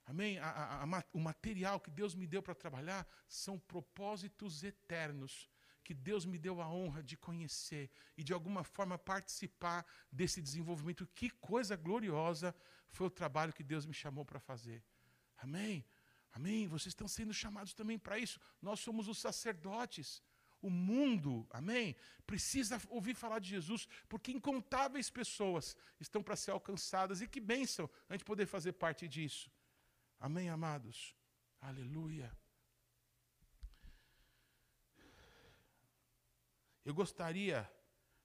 Speaker 1: Amém? A, a, a, o material que Deus me deu para trabalhar são propósitos eternos que Deus me deu a honra de conhecer e de alguma forma participar desse desenvolvimento. Que coisa gloriosa foi o trabalho que Deus me chamou para fazer. Amém? Amém? Vocês estão sendo chamados também para isso. Nós somos os sacerdotes. O mundo, amém, precisa ouvir falar de Jesus, porque incontáveis pessoas estão para ser alcançadas. E que bênção a gente poder fazer parte disso. Amém, amados? Aleluia. Eu gostaria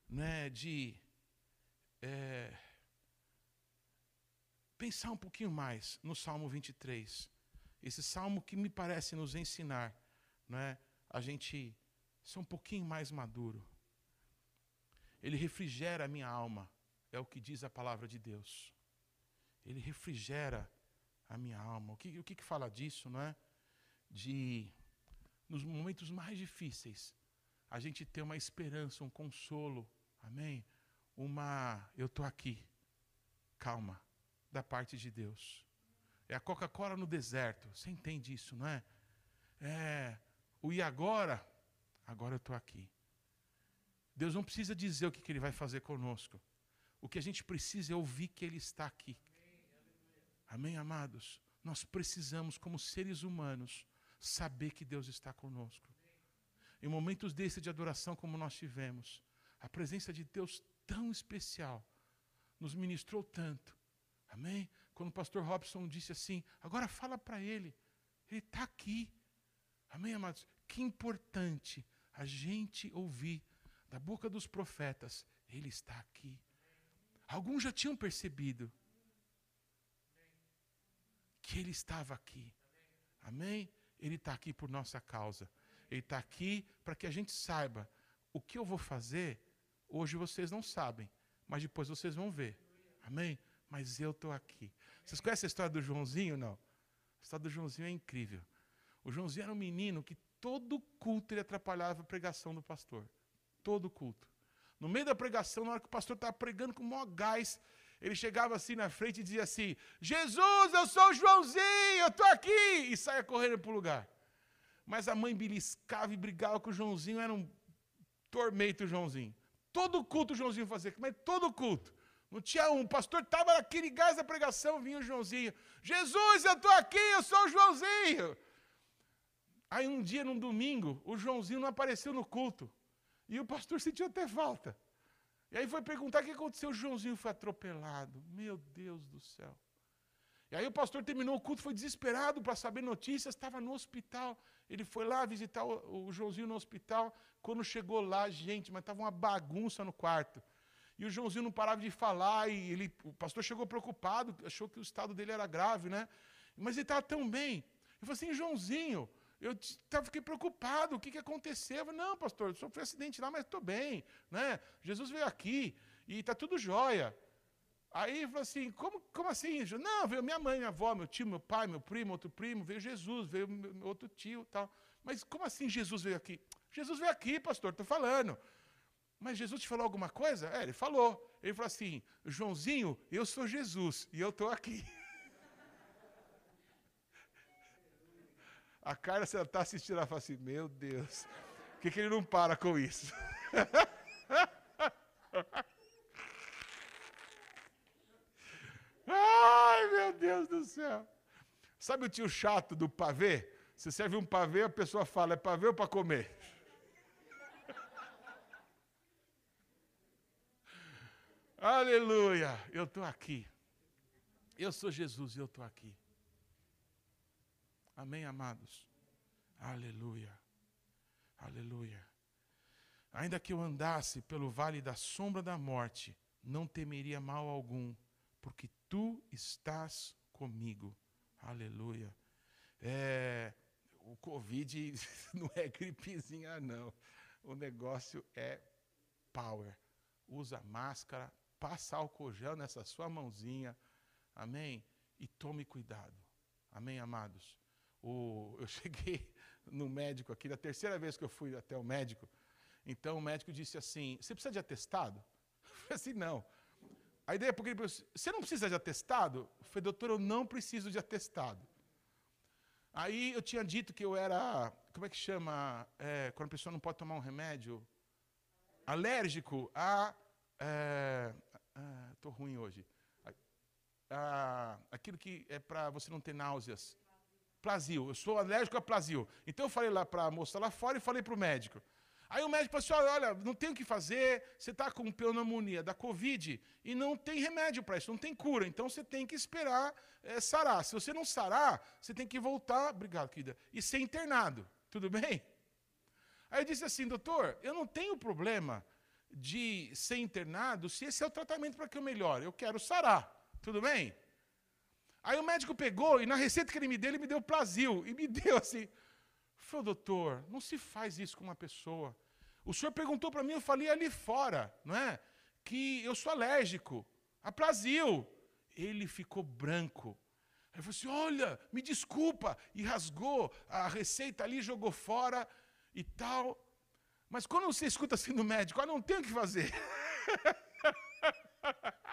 Speaker 1: né, de é, pensar um pouquinho mais no Salmo 23. Esse salmo que me parece nos ensinar né, a gente ser um pouquinho mais maduro. Ele refrigera a minha alma, é o que diz a palavra de Deus. Ele refrigera a minha alma. O que, o que, que fala disso, não é? De, nos momentos mais difíceis, a gente ter uma esperança, um consolo, amém? Uma, eu estou aqui, calma, da parte de Deus. É a Coca-Cola no deserto, você entende isso, não é? É o e agora? Agora eu estou aqui. Deus não precisa dizer o que, que Ele vai fazer conosco. O que a gente precisa é ouvir que Ele está aqui. Amém, amados? Nós precisamos, como seres humanos, saber que Deus está conosco em momentos desses de adoração como nós tivemos, a presença de Deus tão especial nos ministrou tanto. Amém? Quando o pastor Robson disse assim, agora fala para ele, ele está aqui. Amém, amados? Que importante a gente ouvir da boca dos profetas, ele está aqui. Alguns já tinham percebido que ele estava aqui. Amém? Ele está aqui por nossa causa. Ele está aqui para que a gente saiba o que eu vou fazer. Hoje vocês não sabem, mas depois vocês vão ver. Amém? Mas eu estou aqui. Vocês conhecem a história do Joãozinho? Não. A história do Joãozinho é incrível. O Joãozinho era um menino que todo culto ele atrapalhava a pregação do pastor. Todo culto. No meio da pregação, na hora que o pastor estava pregando com o maior gás, Ele chegava assim na frente e dizia assim: Jesus, eu sou o Joãozinho, eu estou aqui! E saia correndo para o lugar. Mas a mãe beliscava e brigava com o Joãozinho, era um tormento o Joãozinho. Todo culto o Joãozinho fazia, mas todo culto. Não tinha um, o pastor estava naquele gás da pregação, vinha o Joãozinho. Jesus, eu estou aqui, eu sou o Joãozinho. Aí um dia, num domingo, o Joãozinho não apareceu no culto. E o pastor sentiu até falta. E aí foi perguntar o que aconteceu. O Joãozinho foi atropelado. Meu Deus do céu. E aí o pastor terminou o culto, foi desesperado para saber notícias, estava no hospital. Ele foi lá visitar o, o, Joãozinho no hospital. Quando chegou lá, gente, mas estava uma bagunça no quarto. E o Joãozinho não parava de falar, e ele, o pastor chegou preocupado, achou que o estado dele era grave, né? Mas ele estava tão bem. Eu falei assim, Joãozinho, eu fiquei preocupado, o que, que aconteceu? Eu falei, não, pastor, sofri um acidente lá, mas estou bem. Né? Jesus veio aqui e está tudo jóia. Aí ele falou assim, como, como assim? Não, veio minha mãe, minha avó, meu tio, meu pai, meu primo, outro primo, veio Jesus, veio outro tio tal. Mas como assim Jesus veio aqui? Jesus veio aqui, pastor, estou falando. Mas Jesus te falou alguma coisa? É, ele falou. Ele falou assim, Joãozinho, eu sou Jesus e eu estou aqui. A Carla, se ela está assistindo, ela fala assim: Meu Deus, por que, que ele não para com isso? Ai, meu Deus do céu. Sabe o tio chato do pavê? Você serve um pavê, a pessoa fala: É pavê ou para comer? Aleluia, eu estou aqui. Eu sou Jesus e eu estou aqui. Amém, amados? Aleluia. Aleluia. Ainda que eu andasse pelo vale da sombra da morte, não temeria mal algum, porque tu estás comigo. Aleluia. É, o Covid não é gripezinha, não. O negócio é power. Usa máscara, passa álcool gel nessa sua mãozinha. Amém? E tome cuidado. Amém, amados? O, eu cheguei no médico aqui, da terceira vez que eu fui até o médico, então o médico disse assim: Você precisa de atestado? Eu falei assim: Não. Aí daí porque ele disse: Você não precisa de atestado? Eu falei: Doutor, eu não preciso de atestado. Aí eu tinha dito que eu era, como é que chama, é, quando a pessoa não pode tomar um remédio? Alérgico a. Estou é, ruim hoje. A, a, aquilo que é para você não ter náuseas. Plasio, eu sou alérgico a plasio. Então eu falei lá para a moça lá fora e falei para o médico. Aí o médico falou assim: olha, não tem o que fazer, você está com pneumonia da Covid e não tem remédio para isso, não tem cura. Então você tem que esperar é, sarar. Se você não sarar, você tem que voltar, obrigado, querida, e ser internado. Tudo bem? Aí eu disse assim, doutor, eu não tenho problema de ser internado se esse é o tratamento para que eu melhore. Eu quero sarar. Tudo bem? Aí o médico pegou e na receita que ele me deu, ele me deu Plasil. E me deu assim. Falei, doutor, não se faz isso com uma pessoa. O senhor perguntou para mim, eu falei ali fora, não é? Que eu sou alérgico a Plasil. Ele ficou branco. Aí falou assim: olha, me desculpa. E rasgou a receita ali, jogou fora e tal. Mas quando você escuta assim do médico, ah, não tem o que fazer.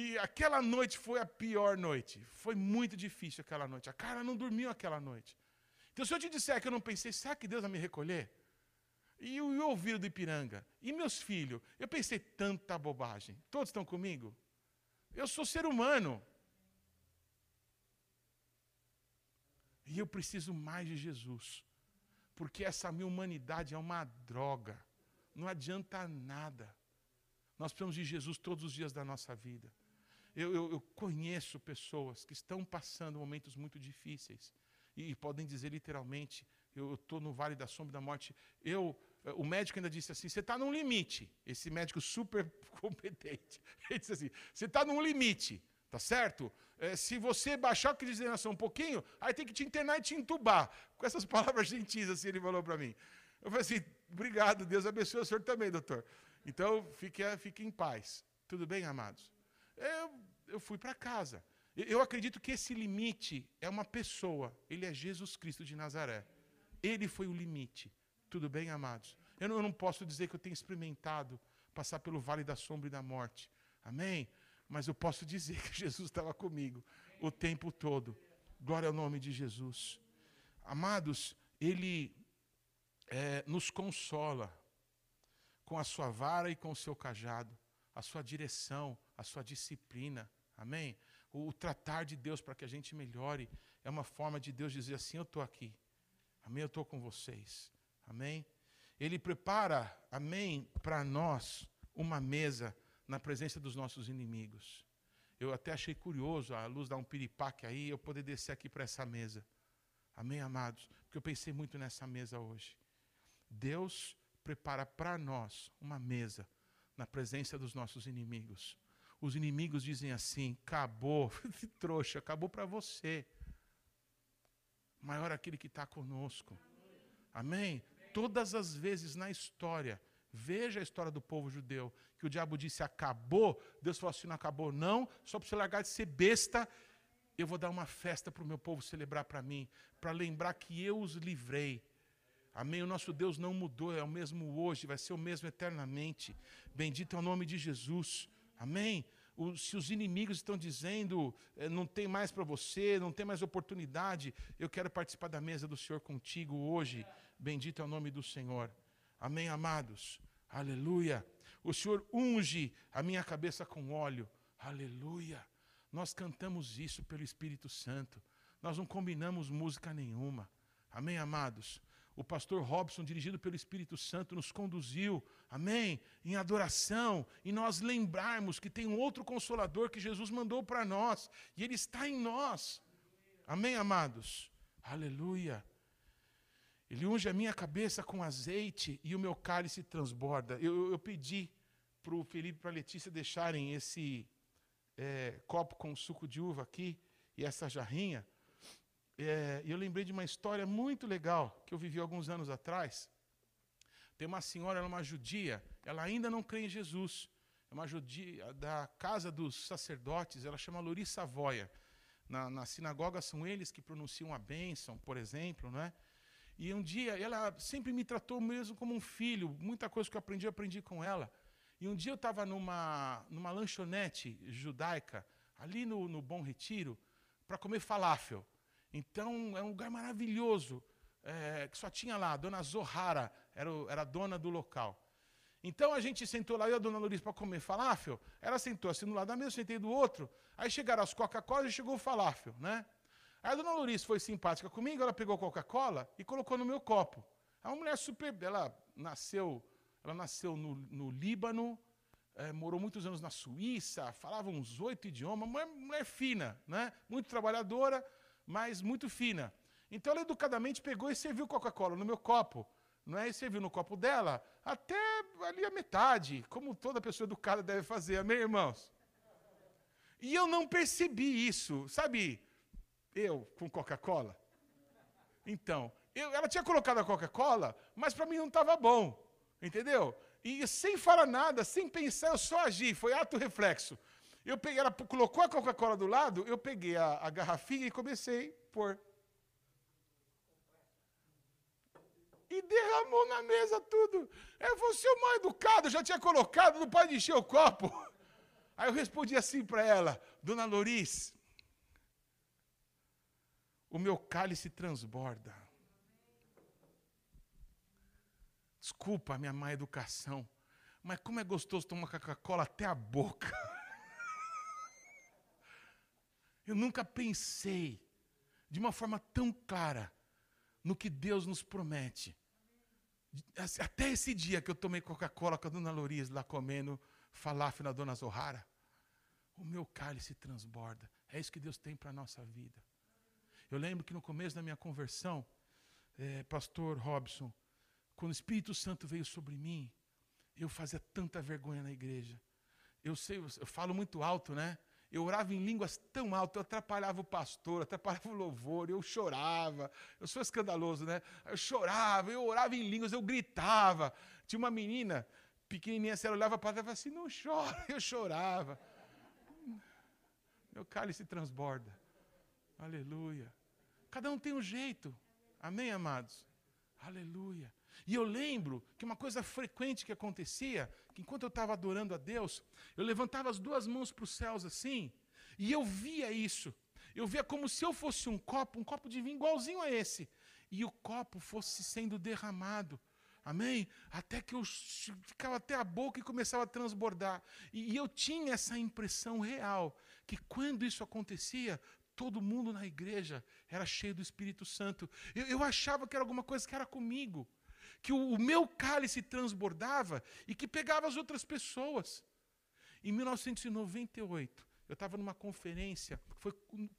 Speaker 1: E aquela noite foi a pior noite. Foi muito difícil aquela noite. A cara não dormiu aquela noite. Então, se eu te disser que eu não pensei, será que Deus vai me recolher? E o, ouvido do Ipiranga? E meus filhos? Eu pensei tanta bobagem. Todos estão comigo? Eu sou ser humano. E eu preciso mais de Jesus. Porque essa minha humanidade é uma droga. Não adianta nada. Nós precisamos de Jesus todos os dias da nossa vida. Eu, eu, eu conheço pessoas que estão passando momentos muito difíceis e, e podem dizer literalmente: eu estou no vale da sombra da morte. Eu, eh, o médico ainda disse assim: você está num limite. Esse médico super competente. Ele disse assim: você está num limite, tá certo? É, se você baixar a oxigenação um pouquinho, aí tem que te internar e te entubar. Com essas palavras gentis, assim, ele falou para mim. Eu falei assim: obrigado, Deus abençoe o senhor também, doutor. Então, fique, fique em paz. Tudo bem, amados? Eu, eu fui para casa. Eu acredito que esse limite é uma pessoa. Ele é Jesus Cristo de Nazaré. Ele foi o limite. Tudo bem, amados? Eu não, eu não posso dizer que eu tenho experimentado passar pelo vale da sombra e da morte. Amém? Mas eu posso dizer que Jesus estava comigo o tempo todo. Glória ao nome de Jesus. Amados, Ele é, nos consola com a sua vara e com o seu cajado, a sua direção, a sua disciplina. Amém? O, o tratar de Deus para que a gente melhore é uma forma de Deus dizer assim: Eu estou aqui. Amém? Eu estou com vocês. Amém? Ele prepara, amém, para nós uma mesa na presença dos nossos inimigos. Eu até achei curioso, a luz dá um piripaque aí, eu poder descer aqui para essa mesa. Amém, amados? Porque eu pensei muito nessa mesa hoje. Deus prepara para nós uma mesa na presença dos nossos inimigos. Os inimigos dizem assim: acabou, trouxa, acabou para você. Maior aquele que está conosco. Amém? Todas as vezes na história, veja a história do povo judeu, que o diabo disse acabou, Deus falou assim: não acabou, não, só para você largar de ser besta, eu vou dar uma festa para o meu povo celebrar para mim, para lembrar que eu os livrei. Amém? O nosso Deus não mudou, é o mesmo hoje, vai ser o mesmo eternamente. Bendito é o nome de Jesus. Amém? O, se os inimigos estão dizendo, eh, não tem mais para você, não tem mais oportunidade, eu quero participar da mesa do Senhor contigo hoje. Bendito é o nome do Senhor. Amém, amados? Aleluia. O Senhor unge a minha cabeça com óleo. Aleluia. Nós cantamos isso pelo Espírito Santo. Nós não combinamos música nenhuma. Amém, amados? O pastor Robson, dirigido pelo Espírito Santo, nos conduziu, amém, em adoração, e nós lembrarmos que tem um outro consolador que Jesus mandou para nós, e ele está em nós, amém, amados? Aleluia. Ele unge a minha cabeça com azeite e o meu cálice transborda. Eu, eu pedi para o Felipe e para a Letícia deixarem esse é, copo com suco de uva aqui e essa jarrinha é, eu lembrei de uma história muito legal que eu vivi alguns anos atrás. Tem uma senhora, ela é uma judia, ela ainda não crê em Jesus. É uma judia da casa dos sacerdotes, ela chama Luri Savoia. Na, na sinagoga são eles que pronunciam a bênção, por exemplo, não é? E um dia ela sempre me tratou mesmo como um filho. Muita coisa que eu aprendi, eu aprendi com ela. E um dia eu estava numa, numa lanchonete judaica, ali no, no Bom Retiro, para comer falafel. Então, é um lugar maravilhoso, é, que só tinha lá, a dona Zohara, era, o, era a dona do local. Então a gente sentou lá, eu e a dona Lourdes para comer falafel. Ela sentou assim do lado da mesa, eu sentei do outro. Aí chegaram as Coca-Cola e chegou o falafel, né? Aí a dona Lourdes foi simpática comigo, ela pegou Coca-Cola e colocou no meu copo. É uma mulher super. Ela nasceu, ela nasceu no, no Líbano, é, morou muitos anos na Suíça, falava uns oito idiomas, mulher, mulher fina, né? muito trabalhadora mas muito fina. Então ela educadamente pegou e serviu Coca-Cola no meu copo. Não é? E serviu no copo dela até ali a metade, como toda pessoa educada deve fazer, amém, irmãos? E eu não percebi isso, sabe? Eu com Coca-Cola. Então, eu, ela tinha colocado a Coca-Cola, mas para mim não estava bom, entendeu? E sem falar nada, sem pensar, eu só agi, foi ato reflexo. Eu peguei, ela colocou a Coca-Cola do lado, eu peguei a, a garrafinha e comecei a pôr. E derramou na mesa tudo. É você o mal educado, já tinha colocado, não pode encher o copo. Aí eu respondi assim para ela, Dona Loris, o meu cálice transborda. Desculpa a minha má educação, mas como é gostoso tomar Coca-Cola até a boca. Eu nunca pensei de uma forma tão clara no que Deus nos promete. Até esse dia que eu tomei Coca-Cola com a dona Loris lá comendo falafel na dona Zohara, o meu cálice transborda. É isso que Deus tem para a nossa vida. Eu lembro que no começo da minha conversão, é, pastor Robson, quando o Espírito Santo veio sobre mim, eu fazia tanta vergonha na igreja. Eu sei, eu falo muito alto, né? Eu orava em línguas tão alto, eu atrapalhava o pastor, atrapalhava o louvor, eu chorava. Eu sou escandaloso, né? Eu chorava, eu orava em línguas, eu gritava. Tinha uma menina pequenininha, ela olhava para ela e falava assim: não chora, eu chorava. Meu cálice transborda. Aleluia. Cada um tem um jeito. Amém, amados? Aleluia. E eu lembro que uma coisa frequente que acontecia, que enquanto eu estava adorando a Deus, eu levantava as duas mãos para os céus assim, e eu via isso. Eu via como se eu fosse um copo, um copo de vinho igualzinho a esse, e o copo fosse sendo derramado. Amém? Até que eu ficava até a boca e começava a transbordar. E, eu tinha essa impressão real que quando isso acontecia, todo mundo na igreja era cheio do Espírito Santo. Eu, eu achava que era alguma coisa que era comigo, que o, o meu cálice transbordava e que pegava as outras pessoas. Em 1998, eu estava numa conferência, foi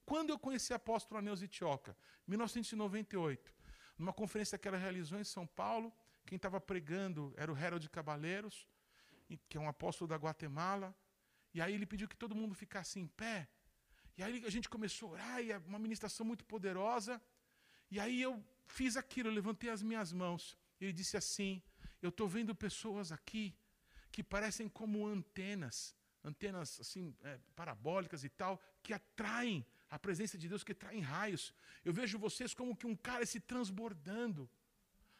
Speaker 1: quando eu conheci o apóstolo Aneus Itioca, 1998, numa conferência que ela realizou em São Paulo. Quem estava pregando era o Harold Cabaleiros, que é um apóstolo da Guatemala. E aí ele pediu que todo mundo ficasse em pé. E aí a gente começou a orar, e é uma ministração muito poderosa. E aí eu fiz aquilo, eu levantei as minhas mãos. Ele disse assim: Eu estou vendo pessoas aqui que parecem como antenas, antenas assim, é, parabólicas e tal, que atraem a presença de Deus, que atraem raios. Eu vejo vocês como que um cara se transbordando.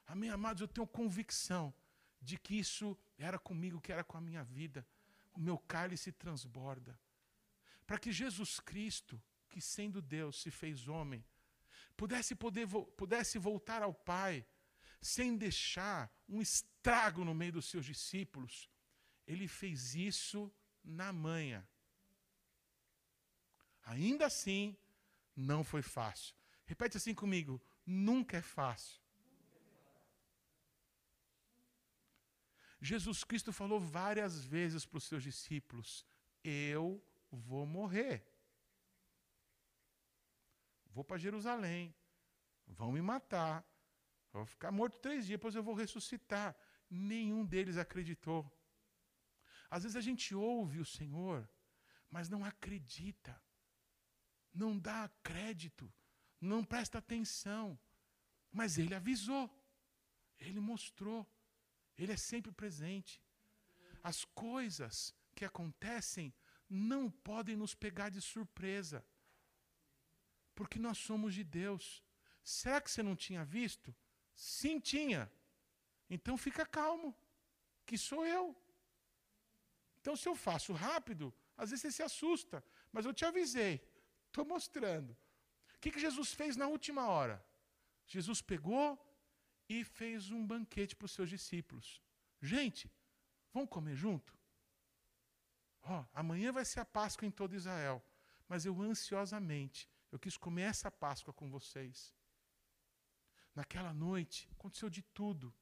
Speaker 1: Amém, amados, eu tenho convicção de que isso era comigo, que era com a minha vida. O meu cálice transborda. Para que Jesus Cristo, que sendo Deus se fez homem, pudesse, poder, pudesse voltar ao Pai, sem deixar um estrago no meio dos seus discípulos, ele fez isso na manha. Ainda assim, não foi fácil. Repete assim comigo: nunca é fácil. Jesus Cristo falou várias vezes para os seus discípulos: Eu vou morrer. Vou para Jerusalém. Vão me matar. Vou ficar morto três dias, depois eu vou ressuscitar. Nenhum deles acreditou. Às vezes a gente ouve o Senhor, mas não acredita. Não dá crédito. Não presta atenção. Mas ele avisou. Ele mostrou. Ele é sempre presente. As coisas que acontecem não podem nos pegar de surpresa. Porque nós somos de Deus. Será que você não tinha visto? Sim, tinha. Então fica calmo, que sou eu. Então, se eu faço rápido, às vezes você se assusta, mas eu te avisei, estou mostrando. O que, que Jesus fez na última hora? Jesus pegou e fez um banquete para os seus discípulos. Gente, vamos comer junto? Oh, amanhã vai ser a Páscoa em todo Israel, mas eu ansiosamente, eu quis comer essa Páscoa com vocês. Naquela noite, aconteceu de tudo.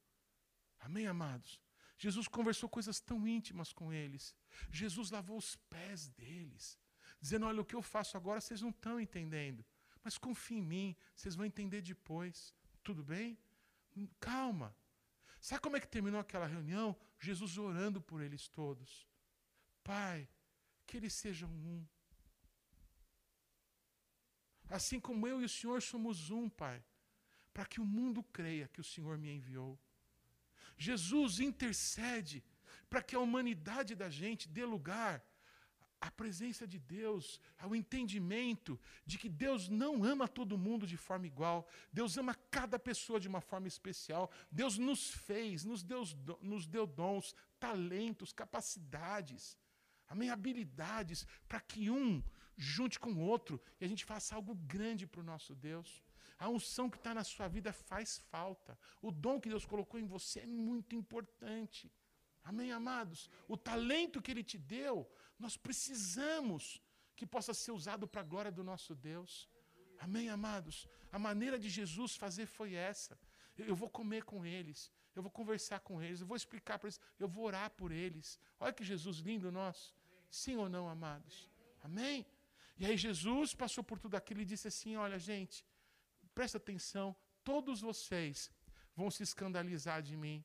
Speaker 1: Amém, amados? Jesus conversou coisas tão íntimas com eles. Jesus lavou os pés deles, dizendo: Olha, o que eu faço agora vocês não estão entendendo, mas confiem em mim, vocês vão entender depois. Tudo bem? Calma. Sabe como é que terminou aquela reunião? Jesus orando por eles todos. Pai, que eles sejam um. Assim como eu e o Senhor somos um, Pai, para que o mundo creia que o Senhor me enviou. Jesus intercede para que a humanidade da gente dê lugar à presença de Deus, ao entendimento de que Deus não ama todo mundo de forma igual, Deus ama cada pessoa de uma forma especial. Deus nos fez, nos deu, nos deu dons, talentos, capacidades, amém? habilidades, para que um junte com o outro e a gente faça algo grande para o nosso Deus. A unção que está na sua vida faz falta. O dom que Deus colocou em você é muito importante. Amém, amados? O talento que Ele te deu, nós precisamos que possa ser usado para a glória do nosso Deus. Amém, amados? A maneira de Jesus fazer foi essa. Eu vou comer com eles, eu vou conversar com eles, eu vou explicar para eles, eu vou orar por eles. Olha que Jesus lindo nosso. Sim ou não, amados? Amém? E aí Jesus passou por tudo aquilo e disse assim: Olha, gente, presta atenção, todos vocês vão se escandalizar de mim.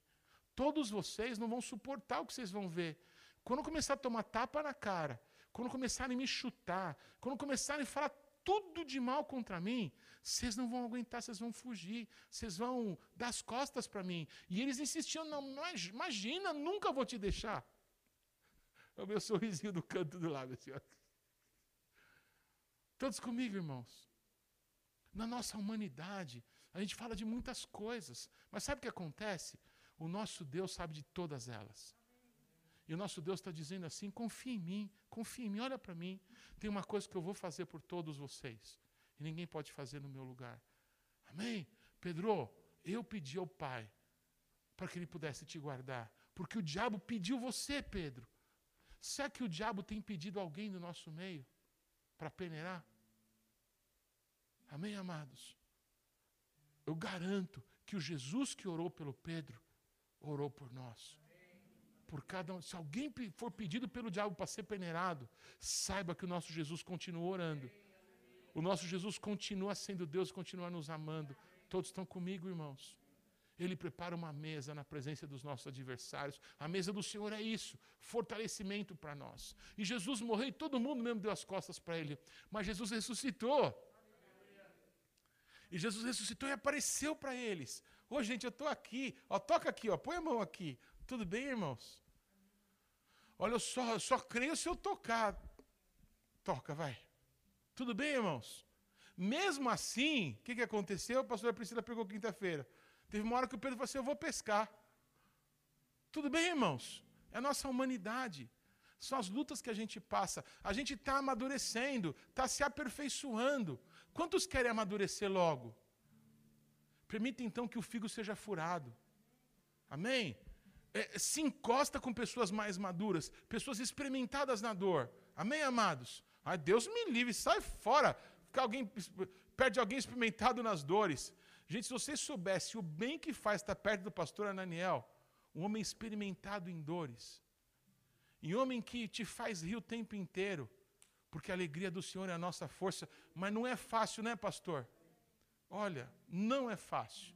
Speaker 1: Todos vocês não vão suportar o que vocês vão ver. Quando começar a tomar tapa na cara, quando começarem a me chutar, quando começarem a falar tudo de mal contra mim, vocês não vão aguentar, vocês vão fugir, vocês vão dar as costas para mim. E eles insistiam: não, imagina, nunca vou te deixar. É o meu sorrisinho do canto do lado, assim, Todos comigo, irmãos. Na nossa humanidade, A gente fala de muitas coisas, mas sabe o que acontece? O nosso Deus sabe de todas elas. E o nosso Deus está dizendo assim: confia em mim, confia em mim, olha para mim. Tem uma coisa que eu vou fazer por todos vocês. E ninguém pode fazer no meu lugar. Amém? Pedro, eu pedi ao Pai para que ele pudesse te guardar. Porque o diabo pediu você, Pedro. Será que o diabo tem pedido alguém do nosso meio para peneirar? Amém, amados? Eu garanto que o Jesus que orou pelo Pedro, orou por nós. Por cada um. Se alguém for pedido pelo diabo para ser peneirado, saiba que o nosso Jesus continua orando. O nosso Jesus continua sendo Deus, continua nos amando. Todos estão comigo, irmãos. Ele prepara uma mesa na presença dos nossos adversários. A mesa do Senhor é isso, fortalecimento para nós. E Jesus morreu e todo mundo mesmo deu as costas para ele. Mas Jesus ressuscitou. E Jesus ressuscitou e apareceu para eles. Ô, oh, gente, eu estou aqui. Ó, toca aqui, ó, põe a mão aqui. Tudo bem, irmãos? Olha, eu só, eu só creio se eu tocar. Toca, vai. Tudo bem, irmãos? Mesmo assim, o que, que aconteceu? A pastora Priscila pegou quinta-feira. Teve uma hora que o Pedro falou assim: Eu vou pescar. Tudo bem, irmãos? É a nossa humanidade. São as lutas que a gente passa. A gente está amadurecendo, está se aperfeiçoando. Quantos querem amadurecer logo? Permita então que o figo seja furado. Amém? É, se encosta com pessoas mais maduras, pessoas experimentadas na dor. Amém, amados? Ai, Deus me livre, sai fora. Ficar alguém, perde alguém experimentado nas dores. Gente, se você soubesse o bem que faz estar perto do pastor Ananiel, um homem experimentado em dores, e homem que te faz rir o tempo inteiro, porque a alegria do Senhor é a nossa força. Mas não é fácil, né, pastor? Olha, não é fácil.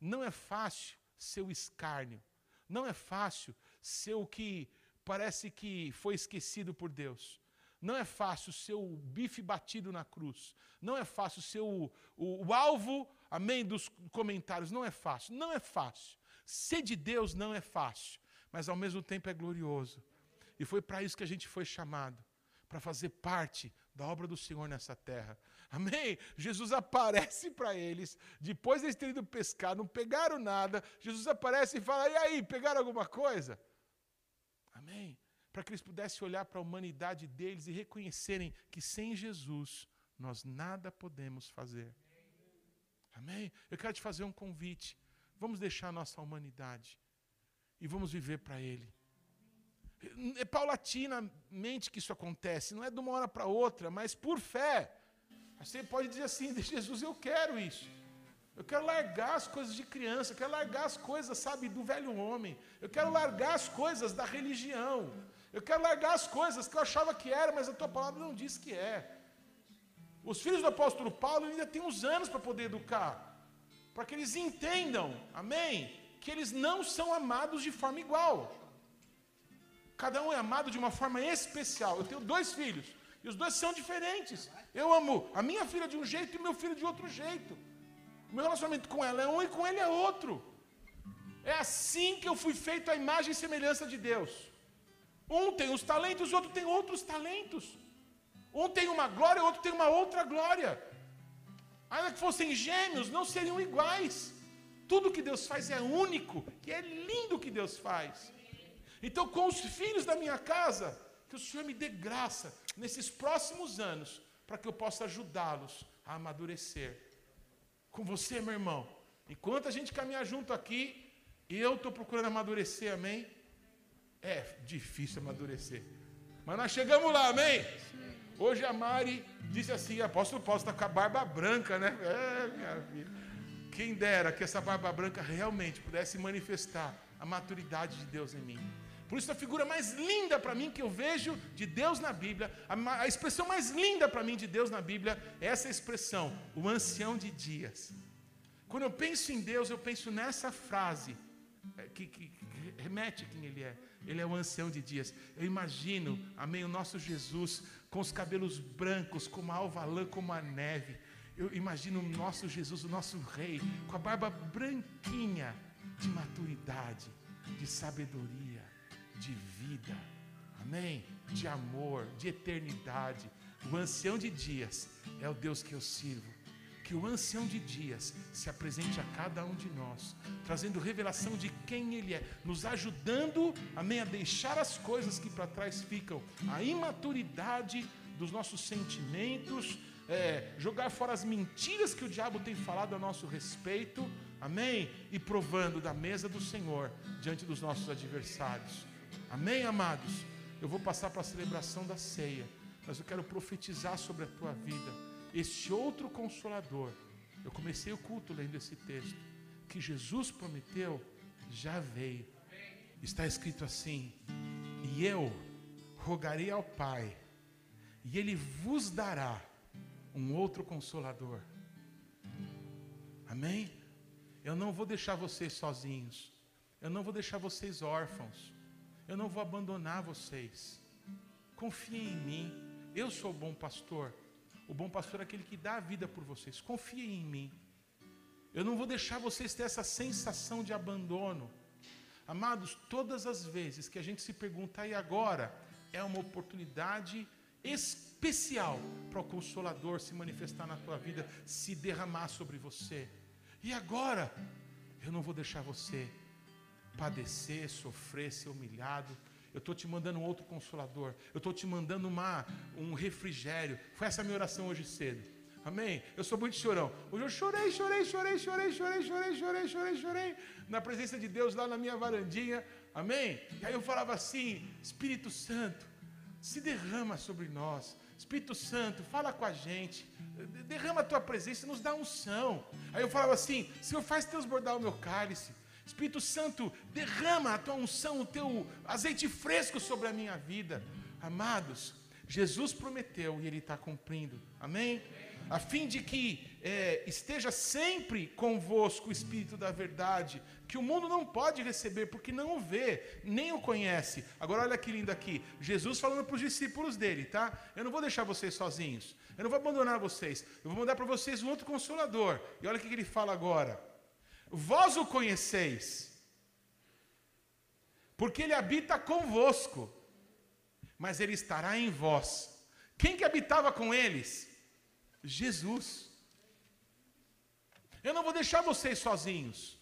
Speaker 1: Não é fácil ser o escárnio. Não é fácil ser o que parece que foi esquecido por Deus. Não é fácil ser o bife batido na cruz. Não é fácil ser o, o, o alvo, amém, dos comentários. Não é fácil. Não é fácil. Ser de Deus não é fácil, mas ao mesmo tempo é glorioso. E foi para isso que a gente foi chamado para fazer parte da obra do Senhor nessa terra. Amém? Jesus aparece para eles, depois de eles terem ido pescar, não pegaram nada, Jesus aparece e fala: e aí, pegaram alguma coisa? Amém? Para que eles pudessem olhar para a humanidade deles e reconhecerem que sem Jesus nós nada podemos fazer. Amém? Eu quero te fazer um convite. Vamos deixar a nossa humanidade e vamos viver para Ele. É paulatinamente que isso acontece, não é de uma hora para outra, mas por fé. Você pode dizer assim: Jesus, eu quero isso. Eu quero largar as coisas de criança, eu quero largar as coisas, sabe, do velho homem. Eu quero largar as coisas da religião. Eu quero largar as coisas que eu achava que era, mas a tua palavra não diz que é. Os filhos do apóstolo Paulo ainda têm uns anos para poder educar, para que eles entendam, amém, que eles não são amados de forma igual. Cada um é amado de uma forma especial. Eu tenho dois filhos e os dois são diferentes. Eu amo a minha filha de um jeito e o meu filho de outro jeito. O meu relacionamento com ela é um e com ele é outro. É assim que eu fui feito à imagem e semelhança de Deus. Um tem os talentos, o outro tem outros talentos. Um tem uma glória, o outro tem uma outra glória. Ainda que fossem gêmeos, não seriam iguais. Tudo que Deus faz é único e é lindo o que Deus faz. Então, com os filhos da minha casa, que o Senhor me dê graça nesses próximos anos, para que eu possa ajudá-los a amadurecer. Com você, meu irmão, enquanto a gente caminhar junto aqui, eu estou procurando amadurecer, amém? É difícil amadurecer. Mas nós chegamos lá, amém? Hoje a Mari disse assim: Apóstolo Paulo está com a barba branca, né? É, minha filha. Quem dera que essa barba branca realmente pudesse manifestar a maturidade de Deus em mim. Por isso, a figura mais linda para mim que eu vejo de Deus na Bíblia, a, a expressão mais linda para mim de Deus na Bíblia é essa expressão, o ancião de dias. Quando eu penso em Deus, eu penso nessa frase, é, que, que, que remete quem Ele é. Ele é o ancião de dias. Eu imagino, amém, o nosso Jesus com os cabelos brancos, como a alva lã, como a neve. Eu imagino o nosso Jesus, o nosso Rei, com a barba branquinha de maturidade, de sabedoria de vida, amém? De amor, de eternidade. O ancião de dias é o Deus que eu sirvo. que o ancião de dias se apresente a cada um de nós, trazendo revelação de quem Ele é, nos ajudando, amém, a deixar as coisas que para trás ficam, a imaturidade dos nossos sentimentos, é, jogar fora as mentiras que o diabo tem falado a nosso respeito, amém, e provando da mesa do Senhor diante dos nossos adversários, amém, amados. Eu vou passar para a celebração da ceia, mas eu quero profetizar sobre a tua vida este outro consolador. Eu comecei o culto lendo esse texto, que Jesus prometeu, já veio. Está escrito assim: E eu rogarei ao Pai, e Ele vos dará um outro consolador. Amém? Eu não vou deixar vocês sozinhos. Eu não vou deixar vocês órfãos. Eu não vou abandonar vocês. Confiem em mim. Eu sou o bom pastor. O bom pastor é aquele que dá a vida por vocês. Confiem em mim. Eu não vou deixar vocês ter essa sensação de abandono. Amados, todas as vezes que a gente se pergunta, e agora? É uma oportunidade especial para o Consolador se manifestar na tua vida, se derramar sobre você. E agora? Eu não vou deixar você padecer, sofrer, ser humilhado eu estou te mandando um outro consolador. Eu estou te mandando uma, um refrigério. Foi essa a minha oração hoje cedo. Amém? Eu sou muito chorão. Hoje eu chorei, chorei, chorei, chorei, chorei, chorei, chorei, chorei, chorei. Na presença de Deus lá na minha varandinha. Amém? E aí eu falava assim: Espírito Santo, se derrama sobre nós. Espírito Santo, fala com a gente. Derrama a tua presença, nos dá unção. Aí eu falava assim: Senhor, faz transbordar o meu cálice. Espírito Santo, derrama a tua unção, o teu azeite fresco sobre a minha vida. Amados, Jesus prometeu e Ele está cumprindo. Amém? A fim de que é, esteja sempre convosco o Espírito da verdade, que o mundo não pode receber, porque não o vê, nem o conhece. Agora olha que lindo aqui. Jesus falando para os discípulos dele, tá? Eu não vou deixar vocês sozinhos. Eu não vou abandonar vocês. Eu vou mandar para vocês um outro consolador. E olha o que ele fala agora. Vós o conheceis, porque ele habita convosco, mas ele estará em vós. Quem que habitava com eles? Jesus. Eu não vou deixar vocês sozinhos.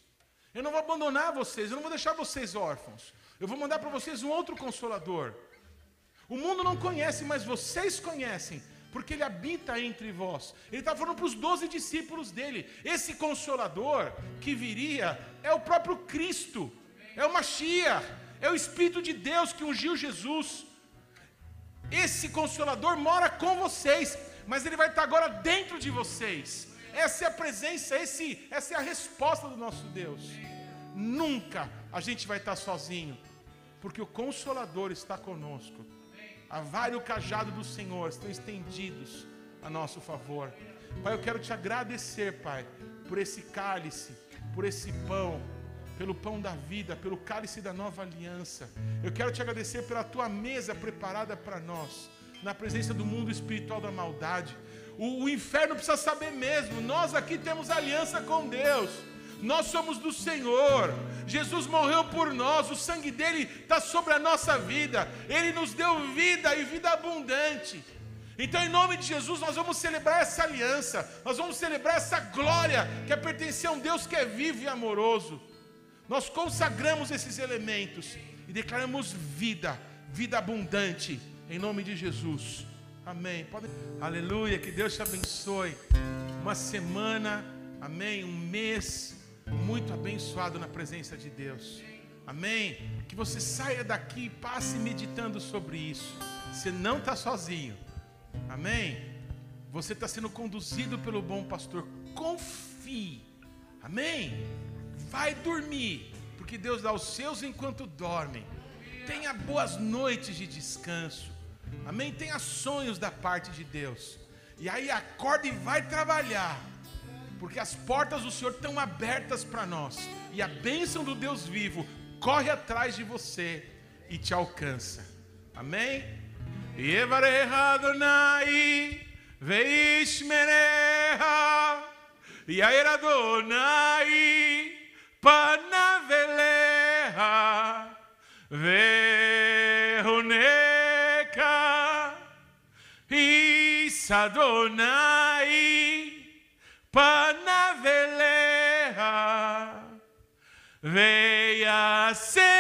Speaker 1: Eu não vou abandonar vocês, eu não vou deixar vocês órfãos. Eu vou mandar para vocês um outro consolador. O mundo não conhece, mas vocês conhecem, porque ele habita entre vós. Ele está falando para os doze discípulos dele. Esse consolador que viria é o próprio Cristo, é o Machia, é o Espírito de Deus que ungiu Jesus. Esse consolador mora com vocês, mas ele vai estar agora dentro de vocês. Essa é a presença, esse, essa é a resposta do nosso Deus. Nunca a gente vai estar sozinho, porque o Consolador está conosco. A vara e o cajado do Senhor estão estendidos a nosso favor. Pai, eu quero te agradecer, Pai, por esse cálice, por esse pão, pelo pão da vida, pelo cálice da nova aliança. Eu quero te agradecer pela tua mesa preparada para nós, na presença do mundo espiritual da maldade. O, o inferno precisa saber mesmo, nós aqui temos aliança com Deus nós somos do Senhor. Jesus morreu por nós, o sangue dele está sobre a nossa vida, ele nos deu vida e vida abundante. Então, em nome de Jesus, nós vamos celebrar essa aliança, nós vamos celebrar essa glória que é pertencer a um Deus que é vivo e amoroso. Nós consagramos esses elementos e declaramos vida, vida abundante, em nome de Jesus. Amém. Pode... Aleluia, que Deus te abençoe. Uma semana, amém, um mês muito abençoado na presença de Deus. Amém? Que você saia daqui e passe meditando sobre isso. Você não está sozinho. Amém? Você está sendo conduzido pelo bom pastor. Confie. Amém? Vai dormir, porque Deus dá os seus enquanto dormem. Tenha boas noites de descanso. Amém? Tenha sonhos da parte de Deus. E aí acorda e vai trabalhar porque as portas do Senhor estão abertas para nós, e a bênção do Deus vivo corre atrás de você e te alcança. Amém? Yevareha Adonai veishmereha Yair Adonai panaveleha vehoneka Is
Speaker 2: Panavelea veia ser.